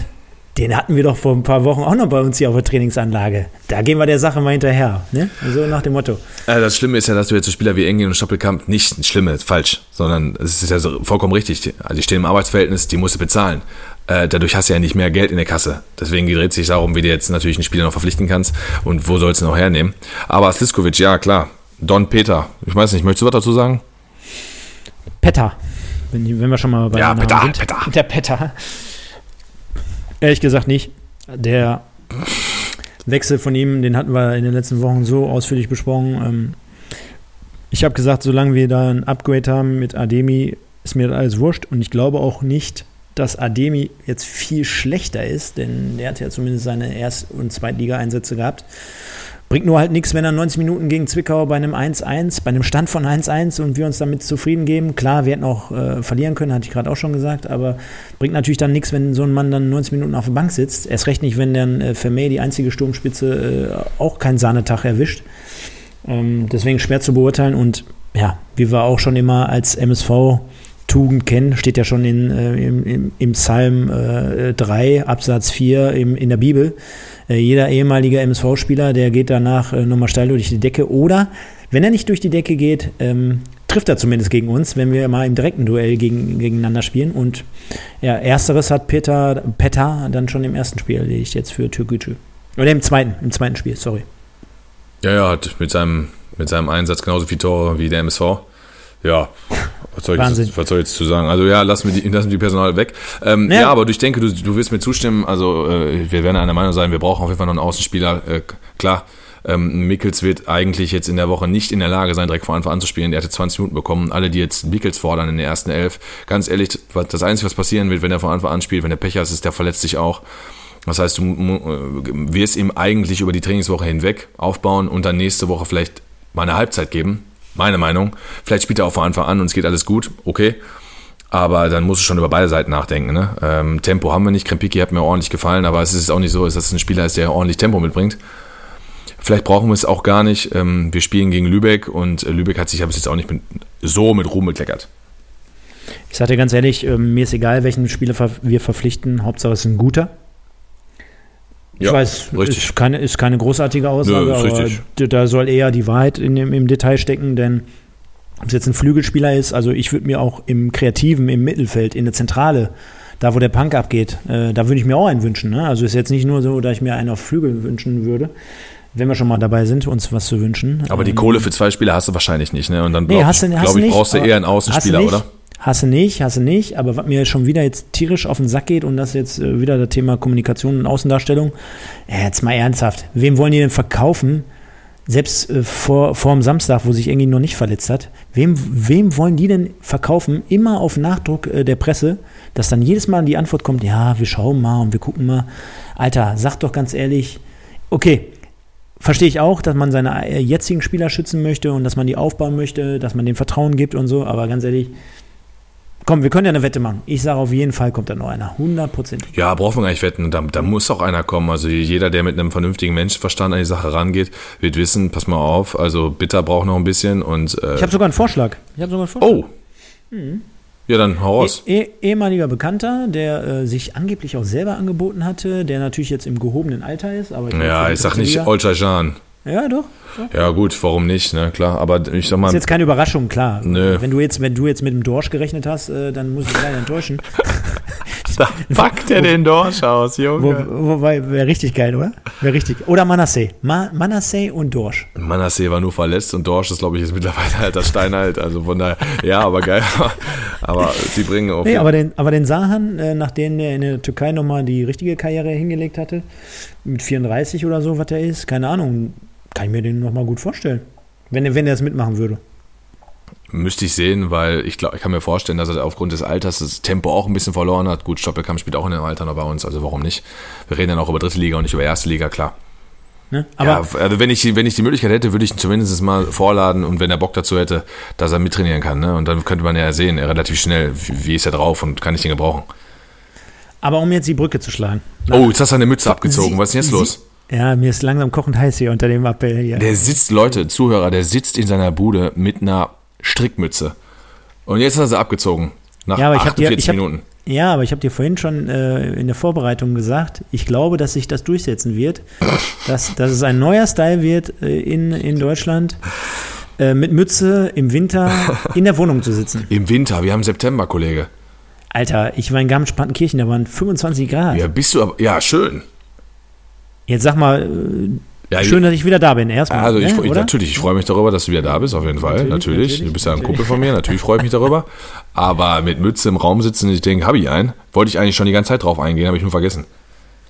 Den hatten wir doch vor ein paar Wochen auch noch bei uns hier auf der Trainingsanlage. Da gehen wir der Sache mal hinterher. Ne? So nach dem Motto. Äh, das Schlimme ist ja, dass du jetzt so Spieler wie Engel und Stoppelkamp nicht Schlimme, falsch, sondern es ist ja so vollkommen richtig. Also die stehen im Arbeitsverhältnis, die musst du bezahlen. Äh, dadurch hast du ja nicht mehr Geld in der Kasse. Deswegen dreht sich darum, wie du jetzt natürlich einen Spieler noch verpflichten kannst und wo sollst du noch hernehmen. Aber Sliskovic, ja klar. Don Peter, ich weiß nicht, möchtest du was dazu sagen? Petter. Wenn, wenn wir schon mal bei ja, Petter, sind. Petter. Der Petter. Ehrlich gesagt nicht. Der Wechsel von ihm, den hatten wir in den letzten Wochen so ausführlich besprochen. Ähm, ich habe gesagt, solange wir da ein Upgrade haben mit Ademi, ist mir das alles wurscht. Und ich glaube auch nicht, dass Ademi jetzt viel schlechter ist, denn der hat ja zumindest seine Erst- und Zweitliga-Einsätze gehabt. Bringt nur halt nichts, wenn er 90 Minuten gegen Zwickau bei einem 1-1, bei einem Stand von 1-1 und wir uns damit zufrieden geben. Klar, wir hätten auch äh, verlieren können, hatte ich gerade auch schon gesagt, aber bringt natürlich dann nichts, wenn so ein Mann dann 90 Minuten auf der Bank sitzt. Erst recht nicht, wenn dann äh, Vermey, die einzige Sturmspitze, äh, auch keinen Sahnetag erwischt. Ähm, deswegen schwer zu beurteilen und ja, wie wir auch schon immer als MSV Tugend kennen, steht ja schon in, äh, im, im, Psalm äh, 3, Absatz 4 im, in der Bibel. Äh, jeder ehemalige MSV-Spieler, der geht danach äh, nochmal steil durch die Decke. Oder, wenn er nicht durch die Decke geht, ähm, trifft er zumindest gegen uns, wenn wir mal im direkten Duell gegen, gegeneinander spielen. Und ja, ersteres hat Peter, Petar dann schon im ersten Spiel erledigt, jetzt für Türkgücü. Oder im zweiten, im zweiten Spiel, sorry. Ja, ja, hat mit seinem, mit seinem Einsatz genauso viele Tore wie der MSV. Ja, was soll, ich jetzt, was soll ich jetzt zu sagen? Also ja, lassen wir die, lassen wir die Personal weg. Ähm, ja. ja. aber ich denke, du, du wirst mir zustimmen. Also äh, wir werden einer Meinung sein, wir brauchen auf jeden Fall noch einen Außenspieler. Äh, klar, ähm, Mickels wird eigentlich jetzt in der Woche nicht in der Lage sein, direkt vor Anfang an zu spielen. Der hatte 20 Minuten bekommen. Alle, die jetzt Mickels fordern in der ersten Elf, ganz ehrlich, das Einzige, was passieren wird, wenn er von Anfang an spielt, wenn der Pech hat, ist, der verletzt sich auch. Das heißt, du äh, wirst ihm eigentlich über die Trainingswoche hinweg aufbauen und dann nächste Woche vielleicht mal eine Halbzeit geben meine Meinung. Vielleicht spielt er auch von Anfang an und es geht alles gut, okay. Aber dann muss du schon über beide Seiten nachdenken. Ne? Ähm, Tempo haben wir nicht. Krempiki hat mir ordentlich gefallen, aber es ist auch nicht so, dass es ein Spieler ist, der ordentlich Tempo mitbringt. Vielleicht brauchen wir es auch gar nicht. Ähm, wir spielen gegen Lübeck und äh, Lübeck hat sich aber jetzt auch nicht mit, so mit Ruhm bekleckert. Ich sage dir ganz ehrlich, äh, mir ist egal, welchen Spieler wir verpflichten. Hauptsache es ist ein guter. Ich ja, weiß, richtig. Ist, keine, ist keine großartige Aussage, Nö, aber da soll eher die Wahrheit in dem, im Detail stecken, denn ob es jetzt ein Flügelspieler ist, also ich würde mir auch im Kreativen, im Mittelfeld, in der Zentrale, da wo der Punk abgeht, äh, da würde ich mir auch einen wünschen. Ne? Also ist jetzt nicht nur so, dass ich mir einen auf Flügel wünschen würde, wenn wir schon mal dabei sind, uns was zu wünschen. Aber die ähm, Kohle für zwei Spieler hast du wahrscheinlich nicht, ne? Und dann nee, glaub, ich, glaub ich, brauchst du eher einen Außenspieler, oder? Hasse nicht, hasse nicht, aber was mir schon wieder jetzt tierisch auf den Sack geht und das jetzt äh, wieder das Thema Kommunikation und Außendarstellung, ja, jetzt mal ernsthaft, wem wollen die denn verkaufen? Selbst äh, vor, vor dem Samstag, wo sich irgendwie noch nicht verletzt hat, wem, wem wollen die denn verkaufen? Immer auf Nachdruck äh, der Presse, dass dann jedes Mal die Antwort kommt, ja, wir schauen mal und wir gucken mal. Alter, sag doch ganz ehrlich, okay, verstehe ich auch, dass man seine äh, jetzigen Spieler schützen möchte und dass man die aufbauen möchte, dass man dem Vertrauen gibt und so, aber ganz ehrlich, Komm, wir können ja eine Wette machen. Ich sage auf jeden Fall kommt da noch einer. 100%. Ja, brauchen wir gar nicht wetten. Da, da, muss auch einer kommen. Also jeder, der mit einem vernünftigen Menschenverstand an die Sache rangeht, wird wissen, pass mal auf, also Bitter braucht noch ein bisschen und. Äh, ich habe sogar einen Vorschlag. Ich habe sogar einen Vorschlag. Oh. Mhm. Ja, dann hau raus. Eh, eh, ehemaliger Bekannter, der äh, sich angeblich auch selber angeboten hatte, der natürlich jetzt im gehobenen Alter ist. Aber ich ja, ich sag nicht Olcajan. Ja, doch. Ja, gut, warum nicht, ne? Klar, aber ich sag mal. Das ist jetzt keine Überraschung, klar. Nö. Wenn du jetzt, wenn du jetzt mit dem Dorsch gerechnet hast, äh, dann muss ich leider enttäuschen. [laughs] da packt er den Dorsch aus, Junge. Wo, wobei, wäre richtig geil, oder? Wäre richtig. Oder Manasseh. Ma, Manasseh und Dorsch. Manasseh war nur verletzt und Dorsch ist, glaube ich, jetzt mittlerweile alter Stein halt. Also von daher, ja, aber geil. [laughs] aber sie bringen auch. Nee, aber den, aber den Sahan, äh, nachdem er in der Türkei nochmal die richtige Karriere hingelegt hatte, mit 34 oder so, was er ist, keine Ahnung kann ich mir den nochmal gut vorstellen. Wenn, wenn er es mitmachen würde. Müsste ich sehen, weil ich glaube, ich kann mir vorstellen, dass er aufgrund des Alters das Tempo auch ein bisschen verloren hat. Gut, Stoppelkamp spielt auch in dem Alter noch bei uns, also warum nicht? Wir reden dann auch über dritte Liga und nicht über erste Liga, klar. Ne? Ja, also wenn ich, wenn ich die Möglichkeit hätte, würde ich ihn zumindest mal vorladen und wenn er Bock dazu hätte, dass er mittrainieren kann. Ne? Und dann könnte man ja sehen, relativ schnell, wie, wie ist er drauf und kann ich den gebrauchen. Aber um jetzt die Brücke zu schlagen. Oh, jetzt hast du eine Mütze abgezogen. Was ist denn jetzt los? Ja, mir ist langsam kochend heiß hier unter dem Appell hier. Der sitzt, Leute, Zuhörer, der sitzt in seiner Bude mit einer Strickmütze. Und jetzt hat er sie abgezogen. Nach ja, aber 48 dir, ich Minuten. Hab, ja, aber ich habe dir vorhin schon äh, in der Vorbereitung gesagt, ich glaube, dass sich das durchsetzen wird. [laughs] dass, dass es ein neuer Style wird äh, in, in Deutschland. Äh, mit Mütze im Winter [laughs] in der Wohnung zu sitzen. Im Winter, wir haben September, Kollege. Alter, ich war in Garmisch-Partenkirchen, da waren 25 Grad. Ja, bist du aber, ja, schön. Jetzt sag mal, ja, schön, dass ich wieder da bin. Erstmal. Also ich, ne, ich, natürlich, ich freue mich darüber, dass du wieder da bist, auf jeden Fall. Natürlich. natürlich. natürlich du bist ja ein Kumpel von mir, natürlich freue ich mich darüber. Aber mit Mütze im Raum sitzen, ich denke, habe ich einen. Wollte ich eigentlich schon die ganze Zeit drauf eingehen, habe ich nur vergessen.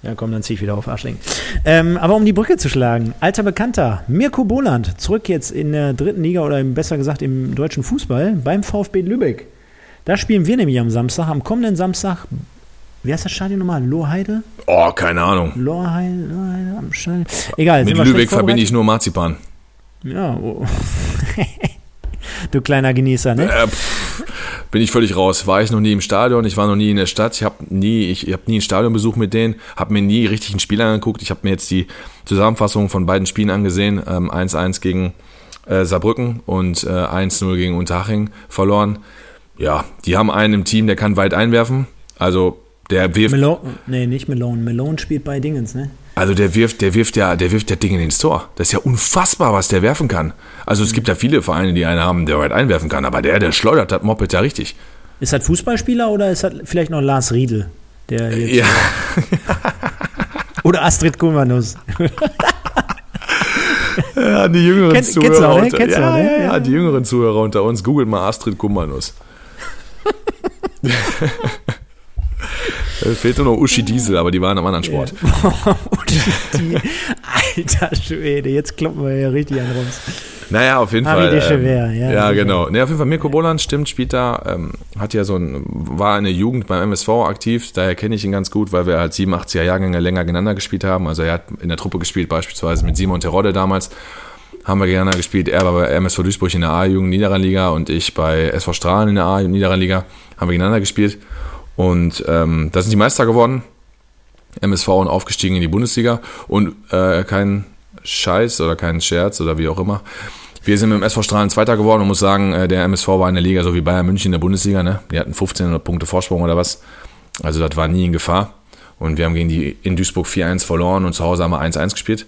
Ja, komm, dann zieh ich wieder auf Arschling. Ähm, aber um die Brücke zu schlagen, alter Bekannter, Mirko Boland, zurück jetzt in der dritten Liga oder besser gesagt im deutschen Fußball beim VfB Lübeck. Da spielen wir nämlich am Samstag, am kommenden Samstag wie heißt das Stadion nochmal? Lohheide? Oh, keine Ahnung. Lohheide, Lohheide am Stadion. Egal, Mit Lübeck verbinde ich nur Marzipan. Ja, oh. [laughs] du kleiner Genießer, ne? Äh, pff, bin ich völlig raus. War ich noch nie im Stadion, ich war noch nie in der Stadt, ich habe nie, ich, ich habe nie einen Stadionbesuch mit denen, habe mir nie richtig ein Spiel angeguckt. Ich habe mir jetzt die Zusammenfassung von beiden Spielen angesehen. Ähm, 1-1 gegen äh, Saarbrücken und äh, 1-0 gegen Unterhaching verloren. Ja, die haben einen im Team, der kann weit einwerfen. Also der wirft, Malone, nee, nicht Malone. Malone spielt bei Dingens, ne? also der wirft, der wirft ja, der wirft ja Dinge ins Tor. Das ist ja unfassbar, was der werfen kann. Also es gibt ja viele Vereine, die einen haben, der weit einwerfen kann, aber der, der schleudert das Moped ja richtig. Ist das Fußballspieler oder ist das vielleicht noch Lars Riedel? Der jetzt, Ja, [laughs] Oder Astrid Kumanus. [laughs] ja die jüngeren Kennst- Zuhörer auch, ne? unter, ja, auch, ne? ja, ja, die jüngeren Zuhörer unter uns, googelt mal Astrid Kummanus. [laughs] Äh, Fehlt nur Uschi Diesel, aber die waren am anderen Sport. [laughs] alter Schwede, jetzt kloppen wir ja richtig an Rums. Naja, auf jeden Fall. Chever, ja, ja, genau. Nee, auf jeden Fall, Mirko Boland stimmt, spielt da, ähm, hat ja so ein, war in der Jugend beim MSV aktiv, daher kenne ich ihn ganz gut, weil wir halt 87er Jahrgänge länger gegeneinander gespielt haben. Also er hat in der Truppe gespielt, beispielsweise mit Simon Terodde damals, haben wir gegeneinander gespielt. Er war bei MSV Duisburg in der A-Jugend Niederrhein-Liga und ich bei SV Strahlen in der A-Jugend Niederrhein-Liga, haben wir gegeneinander gespielt. Und ähm, da sind die Meister geworden. MSV und aufgestiegen in die Bundesliga und äh, kein Scheiß oder kein Scherz oder wie auch immer. Wir sind mit dem SV Strahlen Zweiter geworden und muss sagen, äh, der MSV war in der Liga so wie Bayern München in der Bundesliga. Ne? Die hatten 1500 Punkte Vorsprung oder was. Also das war nie in Gefahr. Und wir haben gegen die in Duisburg 4-1 verloren und zu Hause haben wir 1-1 gespielt.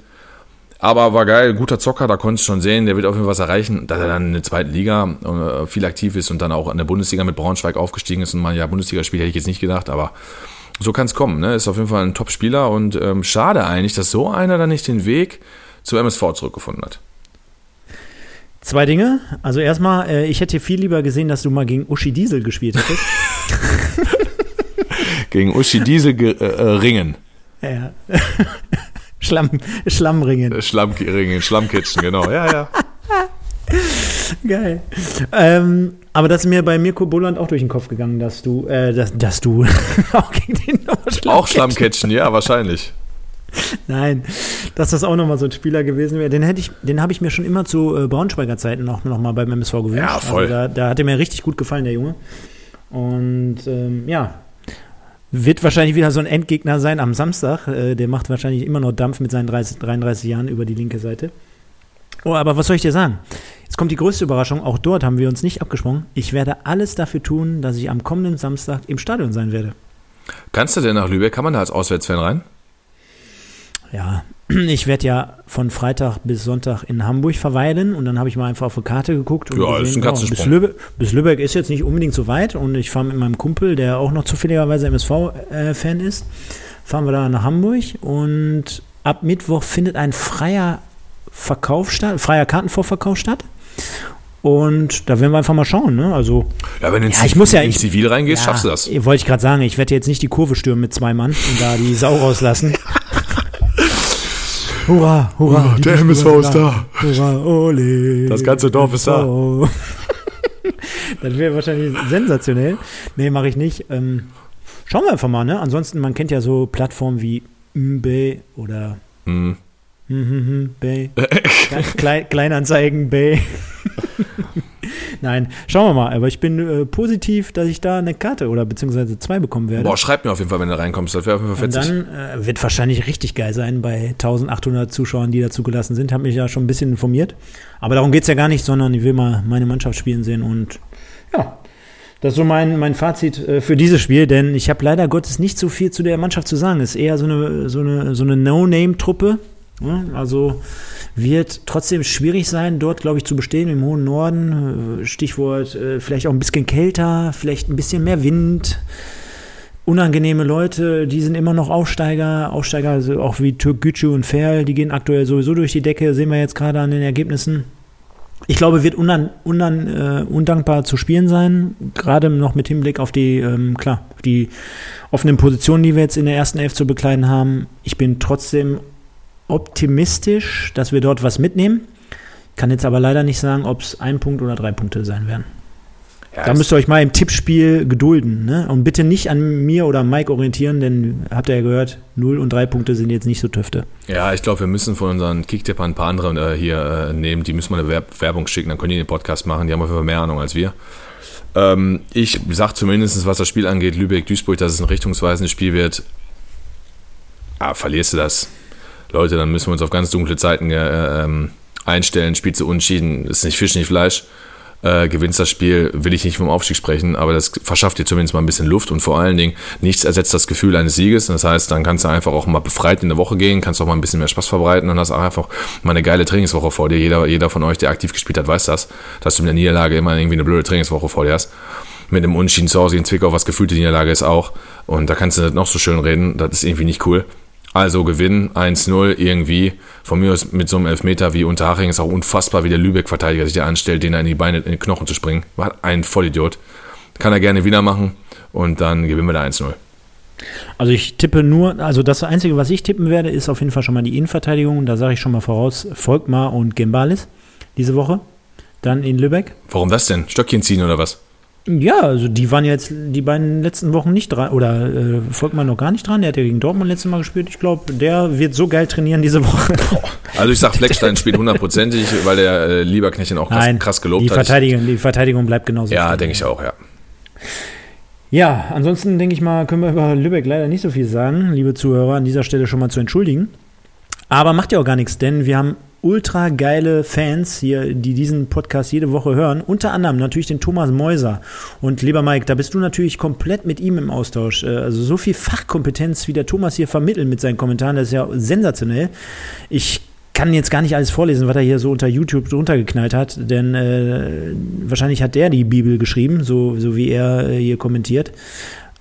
Aber war geil, guter Zocker, da konntest du schon sehen, der wird auf jeden Fall was erreichen, dass er dann in der zweiten Liga äh, viel aktiv ist und dann auch in der Bundesliga mit Braunschweig aufgestiegen ist und mal ja Bundesliga spielt, hätte ich jetzt nicht gedacht, aber so kann es kommen. Ne? Ist auf jeden Fall ein Top-Spieler und ähm, schade eigentlich, dass so einer dann nicht den Weg zum MSV zurückgefunden hat. Zwei Dinge. Also erstmal, äh, ich hätte viel lieber gesehen, dass du mal gegen Uschi Diesel gespielt hättest. [laughs] Gegen Uschi Diesel ge- äh, äh, ringen. ja. Schlamm, Schlammringen. Äh, Schlammringen, Schlammkitchen, genau. Ja, ja. [laughs] Geil. Ähm, aber das ist mir bei Mirko Bolland auch durch den Kopf gegangen, dass du, äh, dass, dass du [laughs] auch gegen den nochmal Auch Schlammkitchen, ja, wahrscheinlich. Nein, dass das auch nochmal so ein Spieler gewesen wäre. Den hätte ich, den habe ich mir schon immer zu äh, Braunschweiger Zeiten noch, noch mal beim MSV gewünscht. Ja, voll. Also da, da hat er mir richtig gut gefallen, der Junge. Und ähm, ja, wird wahrscheinlich wieder so ein Endgegner sein am Samstag. Äh, der macht wahrscheinlich immer noch Dampf mit seinen 30, 33 Jahren über die linke Seite. Oh, aber was soll ich dir sagen? Jetzt kommt die größte Überraschung. Auch dort haben wir uns nicht abgesprochen. Ich werde alles dafür tun, dass ich am kommenden Samstag im Stadion sein werde. Kannst du denn nach Lübeck? Kann man da als Auswärtsfan rein? Ja, [clears throat] ich werde ja von Freitag bis Sonntag in Hamburg verweilen und dann habe ich mal einfach auf eine Karte geguckt. Und Ja, das ist ein bis, Katzensprung. Lübeck, bis Lübeck ist jetzt nicht unbedingt so weit und ich fahre mit meinem Kumpel, der auch noch zufälligerweise MSV-Fan ist, fahren wir da nach Hamburg und ab Mittwoch findet ein freier Verkauf statt, freier Kartenvorverkauf statt. Und da werden wir einfach mal schauen. Ne? Also, Ja, wenn du Ja, ich muss ja- in ich- Zivil reingehst, schaffst du das. Wollte ich gerade sagen, ich werde jetzt nicht die Kurve stürmen mit zwei Mann und da die Sau rauslassen. [laughs] hurra, hurra. die der MSV ist da. Hurra, ole. Das ganze Dorf ist da. [laughs] Das wäre wahrscheinlich sensationell. Nee, mache ich nicht. Ähm, schauen wir einfach mal, ne? Ansonsten, man kennt ja so Plattformen wie eBay oder Hm. Mhm, Bay. [laughs] Klein, Kleinanzeigen, Bay. Nein, schauen wir mal. Aber ich bin äh, positiv, dass ich da eine Karte oder beziehungsweise zwei bekommen werde. Boah, schreib mir auf jeden Fall, wenn du reinkommst. Das wäre auf jeden Fall Und fetzig. dann äh, wird wahrscheinlich richtig geil sein bei 1800 Zuschauern, die da zugelassen sind. Habe mich ja schon ein bisschen informiert. Aber darum geht es ja gar nicht, sondern ich will mal meine Mannschaft spielen sehen. Und ja, das ist so mein, mein Fazit äh, für dieses Spiel. Denn ich habe leider Gottes nicht so viel zu der Mannschaft zu sagen. Es ist eher so eine, so eine, so eine No-Name-Truppe. Also wird trotzdem schwierig sein, dort, glaube ich, zu bestehen im hohen Norden. Äh, Stichwort äh, vielleicht auch ein bisschen kälter, vielleicht ein bisschen mehr Wind unangenehme Leute, die sind immer noch Aufsteiger, Aufsteiger, also auch wie Türk Gücü und Ferl, die gehen aktuell sowieso durch die Decke, sehen wir jetzt gerade an den Ergebnissen. Ich glaube, wird unan, unan, äh, undankbar zu spielen sein, gerade noch mit Hinblick auf die, ähm, klar, die offenen Positionen, die wir jetzt in der ersten Elf zu bekleiden haben. Ich bin trotzdem optimistisch, dass wir dort was mitnehmen. Kann jetzt aber leider nicht sagen, ob es ein Punkt oder drei Punkte sein werden. Ja, da müsst ihr euch mal im Tippspiel gedulden. Ne? Und bitte nicht an mir oder Mike orientieren, denn habt ihr ja gehört, 0 und 3 Punkte sind jetzt nicht so Tüfte. Ja, ich glaube, wir müssen von unseren Kicktippern ein paar andere äh, hier äh, nehmen. Die müssen mal eine Werb Werbung schicken, dann können die den Podcast machen. Die haben auf jeden Fall mehr Ahnung als wir. Ähm, ich sage zumindest, was das Spiel angeht, Lübeck-Duisburg, dass es ein richtungsweisendes Spiel wird. Ah, verlierst du das, Leute, dann müssen wir uns auf ganz dunkle Zeiten äh, ähm, einstellen. Spielst du unschieden, ist nicht Fisch, nicht Fleisch äh, gewinnst das Spiel, will ich nicht vom Aufstieg sprechen, aber das verschafft dir zumindest mal ein bisschen Luft und vor allen Dingen nichts ersetzt das Gefühl eines Sieges. Das heißt, dann kannst du einfach auch mal befreit in der Woche gehen, kannst auch mal ein bisschen mehr Spaß verbreiten und hast auch einfach mal eine geile Trainingswoche vor dir. Jeder, jeder von euch, der aktiv gespielt hat, weiß das, dass du mit der Niederlage immer irgendwie eine blöde Trainingswoche vor dir hast. Mit einem Unschieden zu Hause in Zwickau, was gefühlte Niederlage ist auch. Und da kannst du nicht noch so schön reden, das ist irgendwie nicht cool. Also gewinnen 1-0 irgendwie. Von mir aus mit so einem Elfmeter wie Unterhaching ist auch unfassbar, wie der Lübeck-Verteidiger sich da anstellt, den er in die Beine, in die Knochen zu springen. War ein Vollidiot. Kann er gerne wieder machen und dann gewinnen wir da 1-0. Also ich tippe nur, also das Einzige, was ich tippen werde, ist auf jeden Fall schon mal die Innenverteidigung. Da sage ich schon mal voraus, Volkmar und Gembalis diese Woche. Dann in Lübeck. Warum das denn? Stöckchen ziehen oder was? Ja, also die waren jetzt die beiden letzten Wochen nicht dran, oder äh, Volkmann noch gar nicht dran. Der hat ja gegen Dortmund letztes Mal gespielt. Ich glaube, der wird so geil trainieren diese Woche. Also ich sag, Fleckstein spielt hundertprozentig, weil der äh, Lieberknecht auch krass, Nein, krass gelobt die Verteidigung, hat. Die Verteidigung bleibt genauso. Ja, denke ich auch, ja. Ja, ansonsten denke ich mal, können wir über Lübeck leider nicht so viel sagen, liebe Zuhörer, an dieser Stelle schon mal zu entschuldigen. Aber macht ja auch gar nichts, denn wir haben ultra geile Fans hier, die diesen Podcast jede Woche hören. Unter anderem natürlich den Thomas Mäuser. Und lieber Mike, da bist du natürlich komplett mit ihm im Austausch. Äh, also so viel Fachkompetenz, wie der Thomas hier vermittelt mit seinen Kommentaren, das ist ja sensationell. Ich kann jetzt gar nicht alles vorlesen, was er hier so unter YouTube drunter geknallt hat, denn äh, wahrscheinlich hat der die Bibel geschrieben, so, so wie er äh, hier kommentiert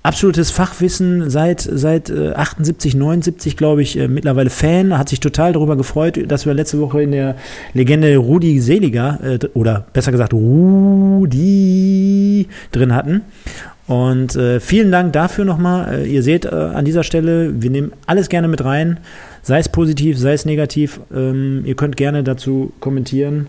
absolutes Fachwissen seit, seit äh, 78, 79, glaube ich, äh, mittlerweile Fan, hat sich total darüber gefreut, dass wir letzte Woche in der Legende Rudi Seliger, äh, oder besser gesagt Rudi drin hatten. Und äh, vielen Dank dafür nochmal. Äh, ihr seht äh, an dieser Stelle, wir nehmen alles gerne mit rein, sei es positiv, sei es negativ. Ähm, ihr könnt gerne dazu kommentieren.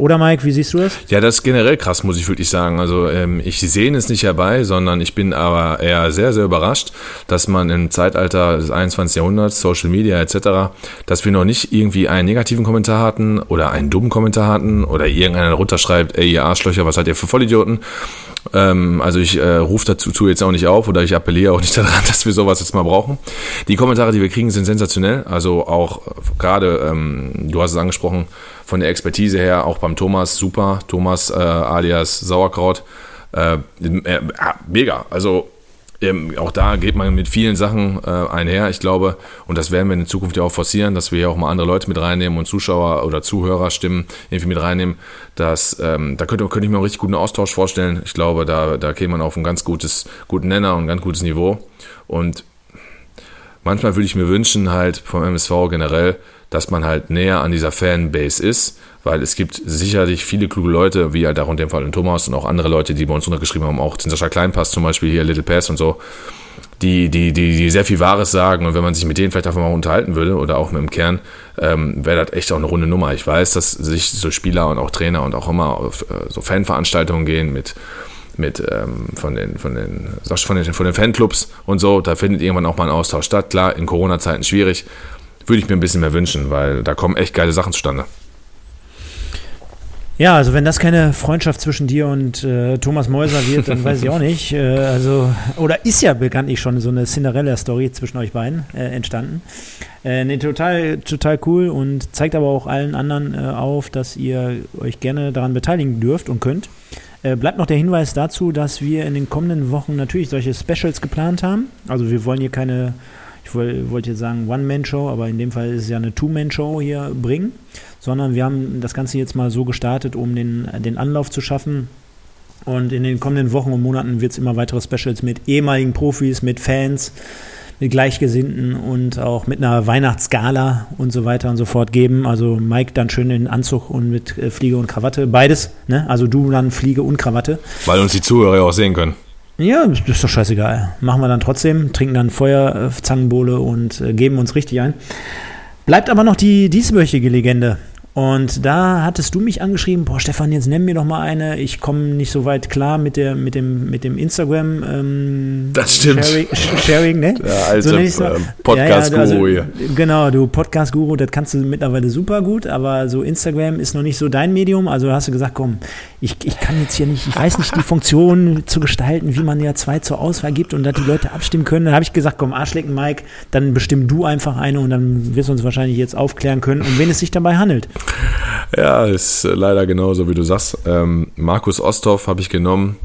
Oder Mike, wie siehst du das? Ja, das ist generell krass, muss ich wirklich sagen. Also ähm, ich sehe es nicht herbei, sondern ich bin aber eher sehr, sehr überrascht, dass man im Zeitalter des 21. Jahrhunderts, Social Media etc., dass wir noch nicht irgendwie einen negativen Kommentar hatten oder einen dummen Kommentar hatten oder irgendeiner runterschreibt, ey, ihr Arschlöcher, was seid ihr für Vollidioten? Ähm, also ich äh, rufe dazu jetzt auch nicht auf oder ich appelliere auch nicht [laughs] daran, dass wir sowas jetzt mal brauchen. Die Kommentare, die wir kriegen, sind sensationell. Also auch gerade, ähm, du hast es angesprochen, von der Expertise her, auch beim Thomas, super. Thomas äh, alias Sauerkraut. Äh, äh, mega. Also ähm, auch da geht man mit vielen Sachen äh, einher, ich glaube, und das werden wir in Zukunft ja auch forcieren, dass wir ja auch mal andere Leute mit reinnehmen und Zuschauer oder Zuhörerstimmen irgendwie mit reinnehmen. Dass, ähm, da könnte, könnte ich mir einen richtig guten Austausch vorstellen. Ich glaube, da, da käme man auf ein ganz gutes, guten Nenner und ein ganz gutes Niveau. Und manchmal würde ich mir wünschen, halt vom MSV generell, dass man halt näher an dieser Fanbase ist, weil es gibt sicherlich viele kluge Leute, wie halt auch in dem Fall in Thomas und auch andere Leute, die bei uns untergeschrieben haben, auch Sascha Kleinpass zum Beispiel hier, Little Pass und so, die, die, die, die sehr viel Wahres sagen und wenn man sich mit denen vielleicht einfach mal unterhalten würde oder auch mit dem Kern, ähm, wäre das echt auch eine runde Nummer. Ich weiß, dass sich so Spieler und auch Trainer und auch immer auf äh, so Fanveranstaltungen gehen mit mit ähm, von den von den von den von den Fanclubs und so, da findet irgendwann auch mal ein Austausch statt. Klar, in Corona-Zeiten schwierig, würde ich mir ein bisschen mehr wünschen, weil da kommen echt geile Sachen zustande. Ja, also wenn das keine Freundschaft zwischen dir und äh, Thomas Mäuser wird, dann weiß ich auch nicht. [laughs] Äh, also, oder ist ja bekanntlich schon so eine Cinderella-Story zwischen euch beiden äh, entstanden. Äh, nee, total, total cool und zeigt aber auch allen anderen äh, auf, dass ihr euch gerne daran beteiligen dürft und könnt. Äh, bleibt noch der Hinweis dazu, dass wir in den kommenden Wochen natürlich solche Specials geplant haben. Also wir wollen hier keine ich wollte jetzt sagen One-Man-Show, aber in dem Fall ist es ja eine Two-Man-Show hier bringen, sondern wir haben das Ganze jetzt mal so gestartet, um den, den Anlauf zu schaffen. Und in den kommenden Wochen und Monaten wird es immer weitere Specials mit ehemaligen Profis, mit Fans, mit Gleichgesinnten und auch mit einer Weihnachtsgala und so weiter und so fort geben. Also Mike dann schön in Anzug und mit äh, Fliege und Krawatte. Beides, ne? Also du dann Fliege und Krawatte. Weil uns die Zuhörer auch sehen können. Ja, ist doch scheißegal. Machen wir dann trotzdem, trinken dann Feuerzangenbowle und äh, geben uns richtig ein. Bleibt aber noch die dieswöchige Legende. Und da hattest du mich angeschrieben, boah, Stefan, jetzt nenn mir doch mal eine. Ich komme nicht so weit klar mit, der, mit dem, mit dem Instagram ähm, Das stimmt. Sharing, Sharing ne? Der alte So ähm, Podcast-Guru Ja, ja, hier. also, Genau, du Podcast-Guru, das kannst du mittlerweile super gut, aber so Instagram ist noch nicht so dein Medium. Also hast du gesagt, komm, ich, ich kann jetzt hier nicht, ich weiß nicht, die Funktion zu gestalten, wie man ja zwei zur Auswahl gibt und dass die Leute abstimmen können. Dann habe ich gesagt, komm, Arschlecken Mike, dann bestimm du einfach eine und dann wirst du uns wahrscheinlich jetzt aufklären können, um wen es sich dabei handelt. Ja, ist leider genauso, wie du sagst. Ähm, Markus Osthoff habe ich genommen.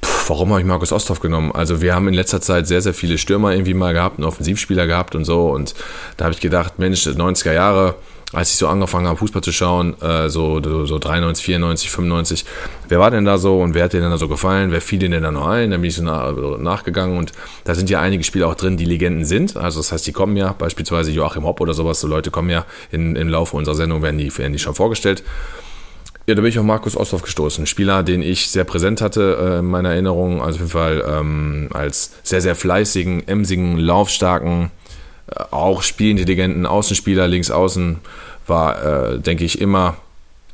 Puh, warum habe ich Markus Osthoff genommen? Also wir haben in letzter Zeit sehr, sehr viele Stürmer irgendwie mal gehabt, einen Offensivspieler gehabt und so. Und da habe ich gedacht, Mensch, 90er Jahre, als ich so angefangen habe, Fußball zu schauen, äh, so, so 93, 94, 95, wer war denn da so und wer hat dir denn da so gefallen? Wer fiel dir denn da noch ein? Dann bin ich so nach, nachgegangen und da sind ja einige Spieler auch drin, die Legenden sind. Also das heißt, die kommen ja, beispielsweise Joachim Hopp oder sowas, so Leute kommen ja in, im Laufe unserer Sendung, werden die, werden die schon vorgestellt. Ja, da bin ich auf Markus Osthoff gestoßen. Spieler, den ich sehr präsent hatte äh, in meiner Erinnerung. Also auf jeden Fall ähm, als sehr, sehr fleißigen, emsigen, laufstarken, auch spielintelligenten Außenspieler, links außen, war, äh, denke ich, immer,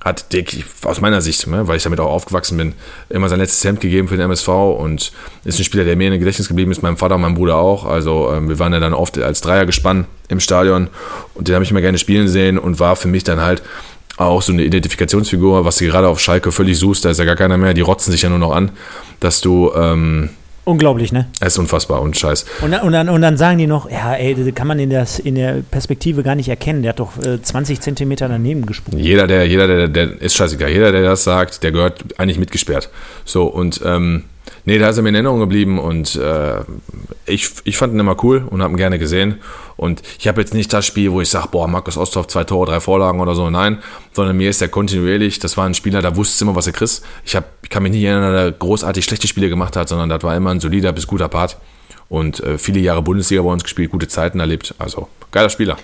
hat ich, aus meiner Sicht, ne, weil ich damit auch aufgewachsen bin, immer sein letztes Hemd gegeben für den MSV und ist ein Spieler, der mir in Gedächtnis geblieben ist, meinem Vater und meinem Bruder auch. Also ähm, wir waren ja dann oft als Dreier gespannt im Stadion und den habe ich immer gerne spielen sehen und war für mich dann halt auch so eine Identifikationsfigur, was du gerade auf Schalke völlig suchst, da ist ja gar keiner mehr, die rotzen sich ja nur noch an, dass du, ähm, Unglaublich, ne? es ist unfassbar und scheiß. Und dann, und, dann, und dann sagen die noch, ja, ey, das kann man in der, in der Perspektive gar nicht erkennen. Der hat doch äh, 20 Zentimeter daneben gesprungen. Jeder, der, jeder, der, der ist scheißegal, jeder, der das sagt, der gehört eigentlich mitgesperrt. So, und ähm, nee, da ist er mir in Erinnerung geblieben und äh, ich, ich fand ihn immer cool und habe ihn gerne gesehen. Und ich habe jetzt nicht das Spiel, wo ich sage, boah, Markus Osthoff, zwei Tore, drei Vorlagen oder so, nein, sondern mir ist er kontinuierlich, das war ein Spieler, da wusste immer, was er kriegt. Ich, hab, ich kann mich nicht erinnern, dass er großartig schlechte Spiele gemacht hat, sondern das war immer ein solider bis guter Part. Und äh, viele Jahre Bundesliga bei uns gespielt, gute Zeiten erlebt. Also, geiler Spieler.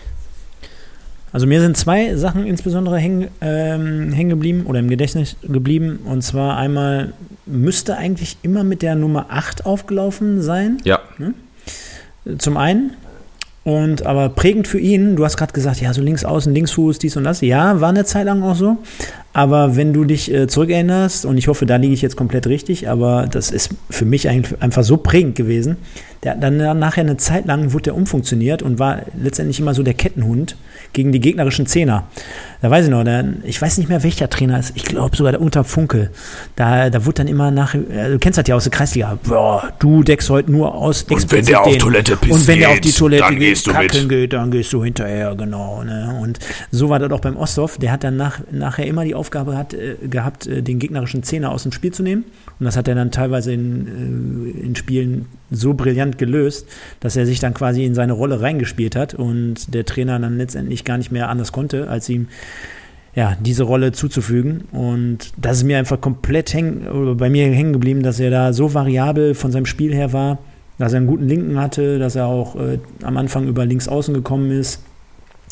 Also mir sind zwei Sachen insbesondere hängen ähm, hängen geblieben oder im Gedächtnis geblieben. Und zwar einmal müsste eigentlich immer mit der Nummer 8 aufgelaufen sein. Ja, Zum einen. Und aber prägend für ihn, du hast gerade gesagt, ja, so links außen, Linksfuß, dies und das. Ja, war eine Zeit lang auch so. Aber wenn du dich äh, zurückerinnerst, und ich hoffe, da liege ich jetzt komplett richtig, aber das ist für mich eigentlich einfach so prägend gewesen. Der, dann dann nachher eine Zeit lang wurde der umfunktioniert und war letztendlich immer so der Kettenhund gegen die gegnerischen Zehner. Da weiß ich noch, der, ich weiß nicht mehr, welcher Trainer ist. Ich glaube sogar der Unter Funkel. Da, da wurde dann immer nach, äh, du kennst das ja aus der Kreisliga. Boah, du deckst heute nur aus. Und wenn der auf den. Toilette pisst Und wenn der auf die Toilette dann geht, gehst du kackeln mit. geht, dann gehst du hinterher, genau. Ne? Und so war das auch beim Osthoff. Der hat dann nach, nachher immer die Aufgabe hat, äh, gehabt, äh, den gegnerischen Zehner aus dem Spiel zu nehmen. Und das hat er dann teilweise in, äh, in Spielen so brillant gelöst, dass er sich dann quasi in seine Rolle reingespielt hat und der Trainer dann letztendlich gar nicht mehr anders konnte, als ihm ja, diese Rolle zuzufügen. Und das ist mir einfach komplett häng, bei mir hängen geblieben, dass er da so variabel von seinem Spiel her war, dass er einen guten Linken hatte, dass er auch äh, am Anfang über links außen gekommen ist,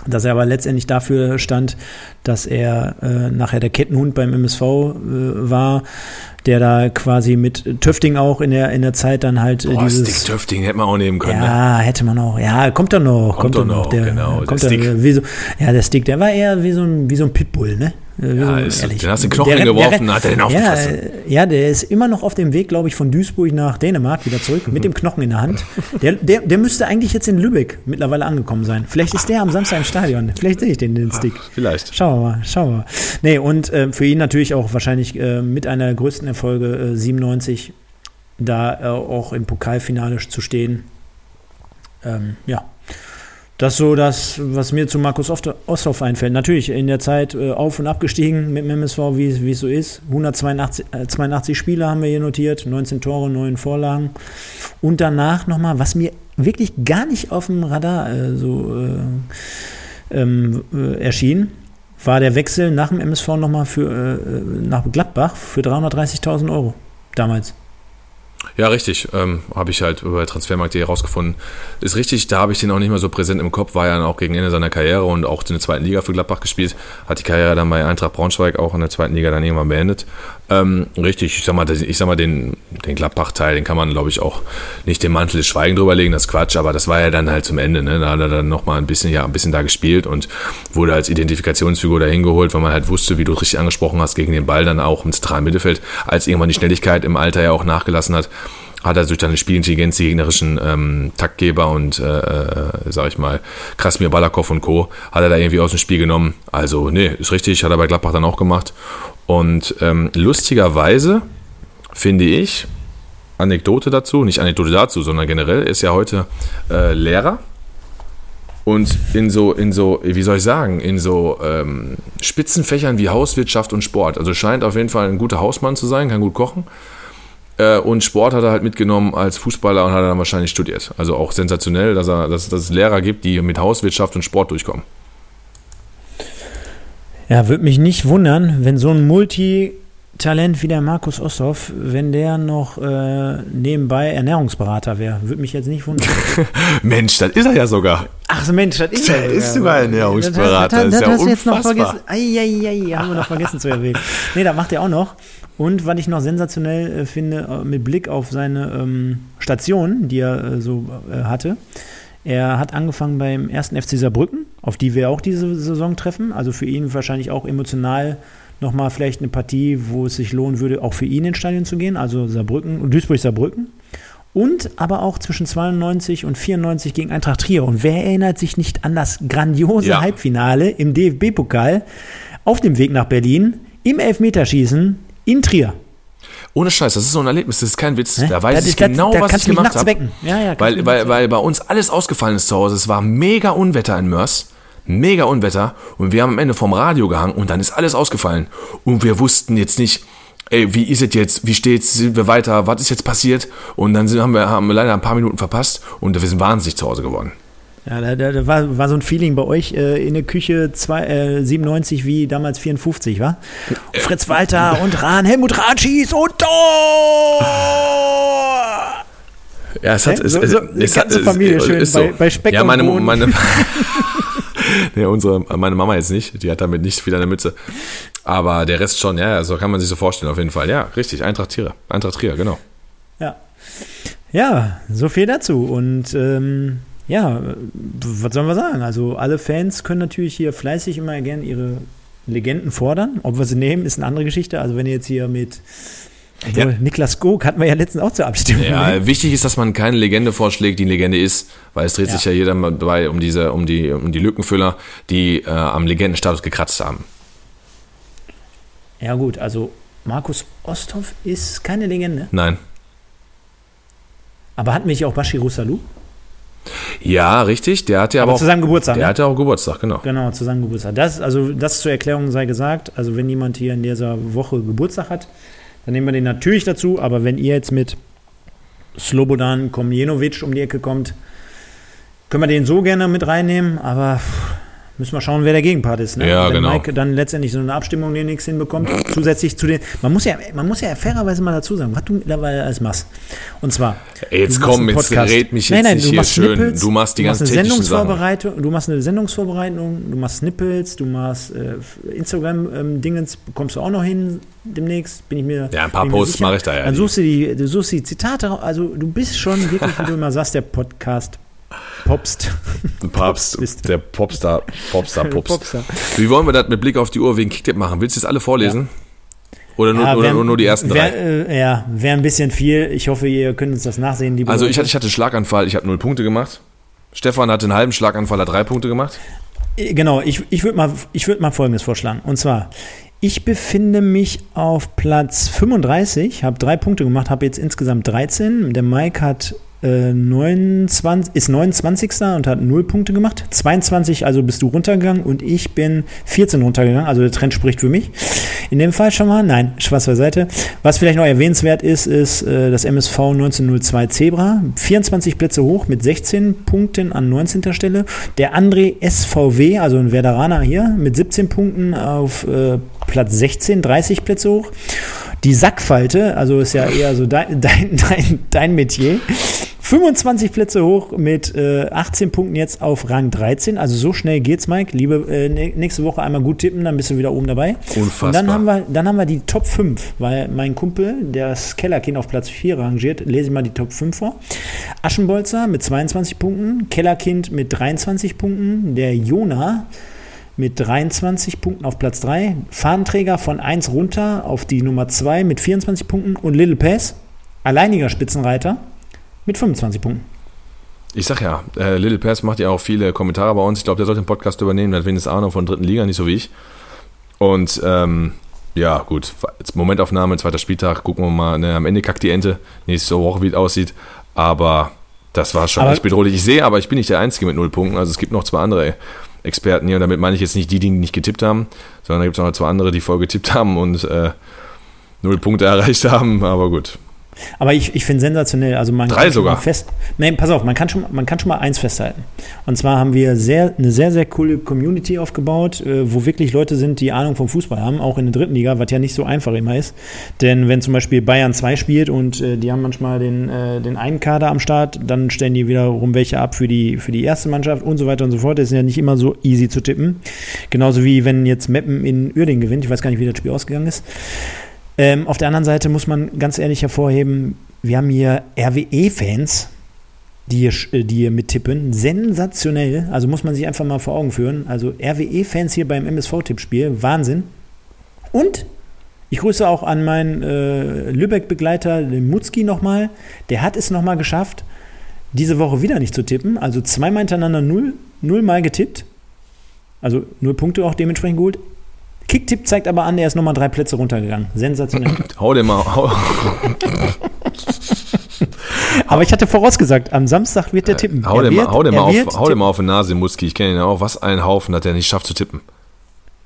dass er aber letztendlich dafür stand, dass er äh, nachher der Kettenhund beim MSV äh, war, der da quasi mit Töfting auch in der, in der Zeit dann halt äh, Boah, dieses. Stick Töfting hätte man auch nehmen können. Ne? Ja, hätte man auch. Ja, kommt doch noch. Kommt doch doch noch, Der, genau, der kommt Stick. Der, wie so, ja, der Stick, der war eher wie so ein, wie so ein Pitbull, ne? Ja, so, ist- ehrlich. den hast du den Knochen Der der geworfen, rennt- hat er den ja, aufgefressen. äh, ja, der ist immer noch auf dem Weg, glaube ich, von Duisburg nach Dänemark wieder zurück, mit dem Knochen in der Hand. Der, der, der müsste eigentlich jetzt in Lübeck mittlerweile angekommen sein. Vielleicht ist der am Samstag im Stadion. Vielleicht sehe ich den, den Stick. Vielleicht. Schauen wir mal, schauen wir mal. Nee, und äh, für ihn natürlich auch wahrscheinlich äh, mit einer der größten Erfolge äh, 97, da äh, auch im Pokalfinale zu stehen. Ähm, ja. Das ist so das, was mir zu Markus Ost- Osthoff einfällt. Natürlich in der Zeit äh, auf- und abgestiegen mit dem MSV, wie, es- so ist. 182 äh, 82 Spiele haben wir hier notiert, 19 Tore, 9 Vorlagen. Und danach nochmal, was mir wirklich gar nicht auf dem Radar äh, so äh, ähm, äh, erschien, war der Wechsel nach dem MSV nochmal für, äh, nach Gladbach für 330.000 Euro damals. Ja, richtig. Ähm, habe ich halt über Transfermarkt.de herausgefunden. Ist richtig, da habe ich den auch nicht mehr so präsent im Kopf, war ja dann auch gegen Ende seiner Karriere und auch in der zweiten Liga für Gladbach gespielt. Hat die Karriere dann bei Eintracht Braunschweig auch in der zweiten Liga dann irgendwann beendet. Ähm, richtig, ich sag mal, ich sag mal den, den Gladbach-Teil, den kann man, glaube ich, auch nicht den Mantel des Schweigen drüber legen, das Quatsch, aber das war ja dann halt zum Ende, ne? Da hat er dann nochmal ein bisschen, ja, ein bisschen da gespielt und wurde als Identifikationsfigur dahin geholt, weil man halt wusste, wie du richtig angesprochen hast, gegen den Ball dann auch im zentralen Mittelfeld, als irgendwann die Schnelligkeit im Alter ja auch nachgelassen hat, hat er durch seine Spielintelligenz die gegnerischen ähm, Taktgeber und, äh, äh, sag ich mal, Krasmir Balakov und Co. hat er da irgendwie aus dem Spiel genommen. Also, nee, ist richtig, hat er bei Gladbach dann auch gemacht. Und ähm, lustigerweise finde ich, Anekdote dazu, nicht Anekdote dazu, sondern generell ist ja heute äh, Lehrer. Und in so, in so, wie soll ich sagen, in so ähm, Spitzenfächern wie Hauswirtschaft und Sport. Also scheint auf jeden Fall ein guter Hausmann zu sein, kann gut kochen. Äh, und Sport hat er halt mitgenommen als Fußballer und hat er dann wahrscheinlich studiert. Also auch sensationell, dass, er, dass, dass es Lehrer gibt, die mit Hauswirtschaft und Sport durchkommen. Ja, würde mich nicht wundern, wenn so ein Multitalent wie der Markus Osthoff, wenn der noch äh, nebenbei Ernährungsberater wäre. Würde mich jetzt nicht wundern. [laughs] Mensch, das ist er ja sogar. Ach Mensch, das ist der er. ist sogar Ernährungsberater. Das, das, das, das, das ist ja hast du jetzt noch vergessen. Eieiei, haben wir noch vergessen zu erwähnen. Nee, das macht er auch noch. Und was ich noch sensationell äh, finde, äh, mit Blick auf seine ähm, Station, die er äh, so äh, hatte, er hat angefangen beim ersten FC Saarbrücken, auf die wir auch diese Saison treffen. Also für ihn wahrscheinlich auch emotional nochmal vielleicht eine Partie, wo es sich lohnen würde, auch für ihn ins Stadion zu gehen. Also Saarbrücken, Duisburg-Saarbrücken. Und aber auch zwischen 92 und 94 gegen Eintracht Trier. Und wer erinnert sich nicht an das grandiose ja. Halbfinale im DFB-Pokal auf dem Weg nach Berlin im Elfmeterschießen in Trier? Ohne Scheiß, das ist so ein Erlebnis, das ist kein Witz. Da weiß das ich genau, da was ich gemacht habe. Ja, ja, weil, weil, weil bei uns alles ausgefallen ist zu Hause. Es war mega Unwetter in Mörs. Mega Unwetter. Und wir haben am Ende vom Radio gehangen und dann ist alles ausgefallen. Und wir wussten jetzt nicht, ey, wie ist es jetzt? Wie steht's? Sind wir weiter? Was ist jetzt passiert? Und dann sind, haben, wir, haben wir leider ein paar Minuten verpasst und wir sind wahnsinnig zu Hause geworden. Ja, da, da, war, war, so ein Feeling bei euch äh, in der Küche zwei, äh, 97 wie damals 54, wa? Äh, Fritz Walter und Rahn, Helmut Rahn schießt und Tor! Ja, es hat, es, so, so, es, die ganze Familie schön so. bei, bei Speck ja, meine, und meine, [laughs] [laughs] nee, unsere, meine Mama jetzt nicht, die hat damit nicht viel an der Mütze. Aber der Rest schon, ja, so kann man sich so vorstellen, auf jeden Fall. Ja, richtig, Eintracht Trier, Eintracht Trier, genau. Ja. Ja, so viel dazu. Und ähm, ja, was sollen wir sagen? Also alle Fans können natürlich hier fleißig immer gerne ihre Legenden fordern. Ob wir sie nehmen, ist eine andere Geschichte. Also wenn ihr jetzt hier mit ja. Niklas Gog hatten wir ja letztens auch zur Abstimmung. Ja, ne? wichtig ist, dass man keine Legende vorschlägt, die eine Legende ist, weil es dreht ja. sich ja jeder mal dabei um diese, um die, um die Lückenfüller, die äh, am Legendenstatus gekratzt haben. Ja gut, also Markus Osthoff ist keine Legende. Nein. Aber hat mich auch Bashiru Salou? Ja, richtig. Der hatte aber, aber auch, zu seinem Geburtstag. Der ne? hatte auch Geburtstag, genau. Genau, zu seinem Geburtstag. Das, also das zur Erklärung sei gesagt. Also wenn jemand hier in dieser Woche Geburtstag hat, dann nehmen wir den natürlich dazu. Aber wenn ihr jetzt mit Slobodan Komjenovic um die Ecke kommt, können wir den so gerne mit reinnehmen. Aber Müssen wir schauen, wer der Gegenpart ist. Ne? Ja, Wenn genau. Mike dann letztendlich so eine Abstimmung, die nichts hinbekommt, zusätzlich zu den. Man muss ja, man muss ja fairerweise mal dazu sagen, was du mittlerweile alles machst. Und zwar. Jetzt komm, jetzt red mich jetzt nein, nein, nicht hier schön. Snippets, du machst die ganze Sendungsvorbereitung, Sachen. Du machst eine Sendungsvorbereitung, du machst Snippets, du machst äh, Instagram-Dingens, ähm, bekommst du auch noch hin demnächst, bin ich mir. Ja, ein paar Posts mache ich da ja. Dann suchst du die, du suchst die Zitate, also du bist schon wirklich, wie du immer sagst, der Podcast Popst. Papst, der Popstar, Popstar, [laughs] Pops. Popstar. Wie wollen wir das mit Blick auf die Uhr wegen Kicktip machen? Willst du jetzt alle vorlesen? Ja. Oder, nur, ja, wär, oder nur die ersten wär, drei? Äh, ja, wäre ein bisschen viel. Ich hoffe, ihr könnt uns das nachsehen. also ich hatte, ich hatte Schlaganfall, ich habe null Punkte gemacht. Stefan hatte einen halben Schlaganfall, hat drei Punkte gemacht. Äh, genau, ich, ich würde mal, würd mal Folgendes vorschlagen. Und zwar, ich befinde mich auf Platz 35, habe drei Punkte gemacht, habe jetzt insgesamt 13. Der Mike hat 29, äh, ist 29. und hat 0 Punkte gemacht. 22, also bist du runtergegangen und ich bin 14 runtergegangen. Also der Trend spricht für mich. In dem Fall schon mal, nein, Spaß beiseite. Was vielleicht noch erwähnenswert ist, ist äh, das MSV 1902 Zebra. 24 Plätze hoch mit 16 Punkten an 19. Stelle. Der André SVW, also ein Werderaner hier, mit 17 Punkten auf äh, Platz 16, 30 Plätze hoch. Die Sackfalte, also ist ja eher so dein, [laughs] dein, dein, dein Metier, 25 Plätze hoch mit äh, 18 Punkten jetzt auf Rang 13. Also so schnell geht's, Mike. Liebe, äh, nächste Woche einmal gut tippen, dann bist du wieder oben dabei. Unfassbar. Und dann haben wir, dann haben wir die Top 5, weil mein Kumpel, der das Kellerkind auf Platz 4 rangiert, lese ich mal die Top 5 vor. Aschenbolzer mit 22 Punkten, Kellerkind mit 23 Punkten, der Jona mit 23 Punkten auf Platz 3, Fahnenträger von 1 runter auf die Nummer 2 mit 24 Punkten und Little Pass, alleiniger Spitzenreiter, mit 25 Punkten. Ich sag ja, äh, Little Pass macht ja auch viele Kommentare bei uns. Ich glaube, der sollte den Podcast übernehmen, der hat wenigstens Ahnung von dritten Liga, nicht so wie ich. Und ähm, ja, gut, jetzt Momentaufnahme, zweiter Spieltag, gucken wir mal. Ne, am Ende kackt die Ente, nächste Woche, wie es aussieht. Aber das war schon aber echt bedrohlich. Ich sehe, aber ich bin nicht der Einzige mit null Punkten. Also es gibt noch zwei andere Experten hier. Und damit meine ich jetzt nicht die, die nicht getippt haben, sondern da gibt es noch zwei andere, die voll getippt haben und äh, null Punkte [laughs] erreicht haben. Aber gut, aber ich, ich finde sensationell. Also man Drei kann sogar. fest. Nein, pass auf, man kann, schon, man kann schon mal eins festhalten. Und zwar haben wir sehr, eine sehr, sehr coole Community aufgebaut, äh, wo wirklich Leute sind, die Ahnung vom Fußball haben, auch in der dritten Liga, was ja nicht so einfach immer ist. Denn wenn zum Beispiel Bayern 2 spielt und äh, die haben manchmal den, äh, den einen Kader am Start, dann stellen die wiederum welche ab für die, für die erste Mannschaft und so weiter und so fort. Das ist ja nicht immer so easy zu tippen. Genauso wie wenn jetzt Meppen in Uerdingen gewinnt. Ich weiß gar nicht, wie das Spiel ausgegangen ist. Ähm, auf der anderen Seite muss man ganz ehrlich hervorheben, wir haben hier RWE-Fans, die hier, äh, die hier mittippen. Sensationell. Also muss man sich einfach mal vor Augen führen. Also RWE-Fans hier beim MSV-Tippspiel. Wahnsinn. Und ich grüße auch an meinen äh, Lübeck-Begleiter, den Mutzki nochmal. Der hat es nochmal geschafft, diese Woche wieder nicht zu tippen. Also zweimal hintereinander null, null Mal getippt. Also null Punkte auch dementsprechend geholt. Kicktipp zeigt aber an, der ist nochmal drei Plätze runtergegangen. Sensationell. [clears throat] hau den mal. Hau. [laughs] aber ich hatte vorausgesagt, am Samstag wird der tippen. Hau, den mal, hau, den mal, auf, hau den mal auf die Nase, Muski. Ich kenne ihn ja auch. Was ein Haufen, dass er nicht schafft zu tippen.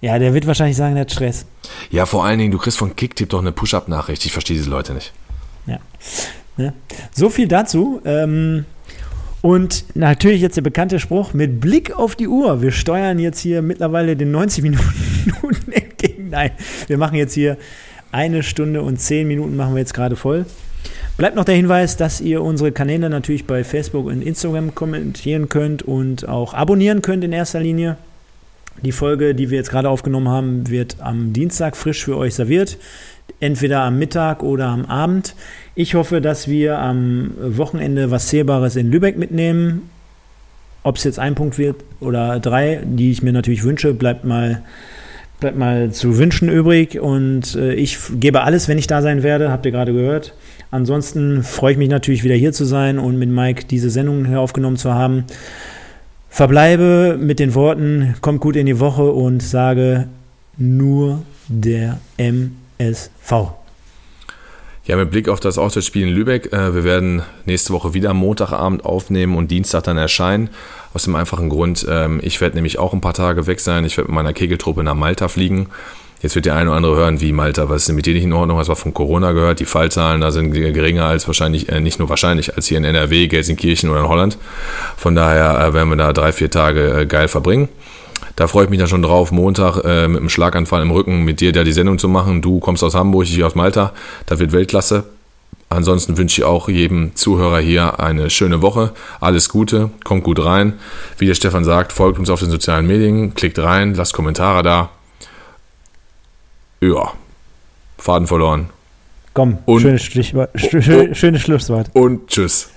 Ja, der wird wahrscheinlich sagen, der hat Stress. Ja, vor allen Dingen, du kriegst von Kicktipp doch eine Push-Up-Nachricht. Ich verstehe diese Leute nicht. Ja. ja. So viel dazu. Ähm, und natürlich jetzt der bekannte Spruch mit Blick auf die Uhr. Wir steuern jetzt hier mittlerweile den 90 Minuten entgegen. [laughs] Nein, wir machen jetzt hier eine Stunde und zehn Minuten machen wir jetzt gerade voll. Bleibt noch der Hinweis, dass ihr unsere Kanäle natürlich bei Facebook und Instagram kommentieren könnt und auch abonnieren könnt in erster Linie. Die Folge, die wir jetzt gerade aufgenommen haben, wird am Dienstag frisch für euch serviert. Entweder am Mittag oder am Abend. Ich hoffe, dass wir am Wochenende was Zählbares in Lübeck mitnehmen. Ob es jetzt ein Punkt wird oder drei, die ich mir natürlich wünsche, bleibt mal, bleibt mal zu wünschen übrig. Und äh, ich gebe alles, wenn ich da sein werde, habt ihr gerade gehört. Ansonsten freue ich mich natürlich wieder hier zu sein und mit Mike diese Sendung hier aufgenommen zu haben. Verbleibe mit den Worten, kommt gut in die Woche und sage nur der MSV. Ja, mit Blick auf das Auswärtsspiel in Lübeck, äh, wir werden nächste Woche wieder Montagabend aufnehmen und Dienstag dann erscheinen. Aus dem einfachen Grund, ähm, ich werde nämlich auch ein paar Tage weg sein. Ich werde mit meiner Kegeltruppe nach Malta fliegen. Jetzt wird der eine oder andere hören, wie Malta, was ist denn mit dir nicht in Ordnung? Hast du von Corona gehört? Die Fallzahlen da sind geringer als wahrscheinlich, äh, nicht nur wahrscheinlich, als hier in NRW, Gelsenkirchen oder in Holland. Von daher äh, werden wir da drei, vier Tage äh, geil verbringen. Da freue ich mich dann schon drauf, Montag äh, mit einem Schlaganfall im Rücken mit dir da die Sendung zu machen. Du kommst aus Hamburg, ich aus Malta. Da wird Weltklasse. Ansonsten wünsche ich auch jedem Zuhörer hier eine schöne Woche. Alles Gute, kommt gut rein. Wie der Stefan sagt, folgt uns auf den sozialen Medien, klickt rein, lasst Kommentare da. Ja, Faden verloren. Komm, und, schönes, Stichwort, schönes Schlusswort. Und tschüss.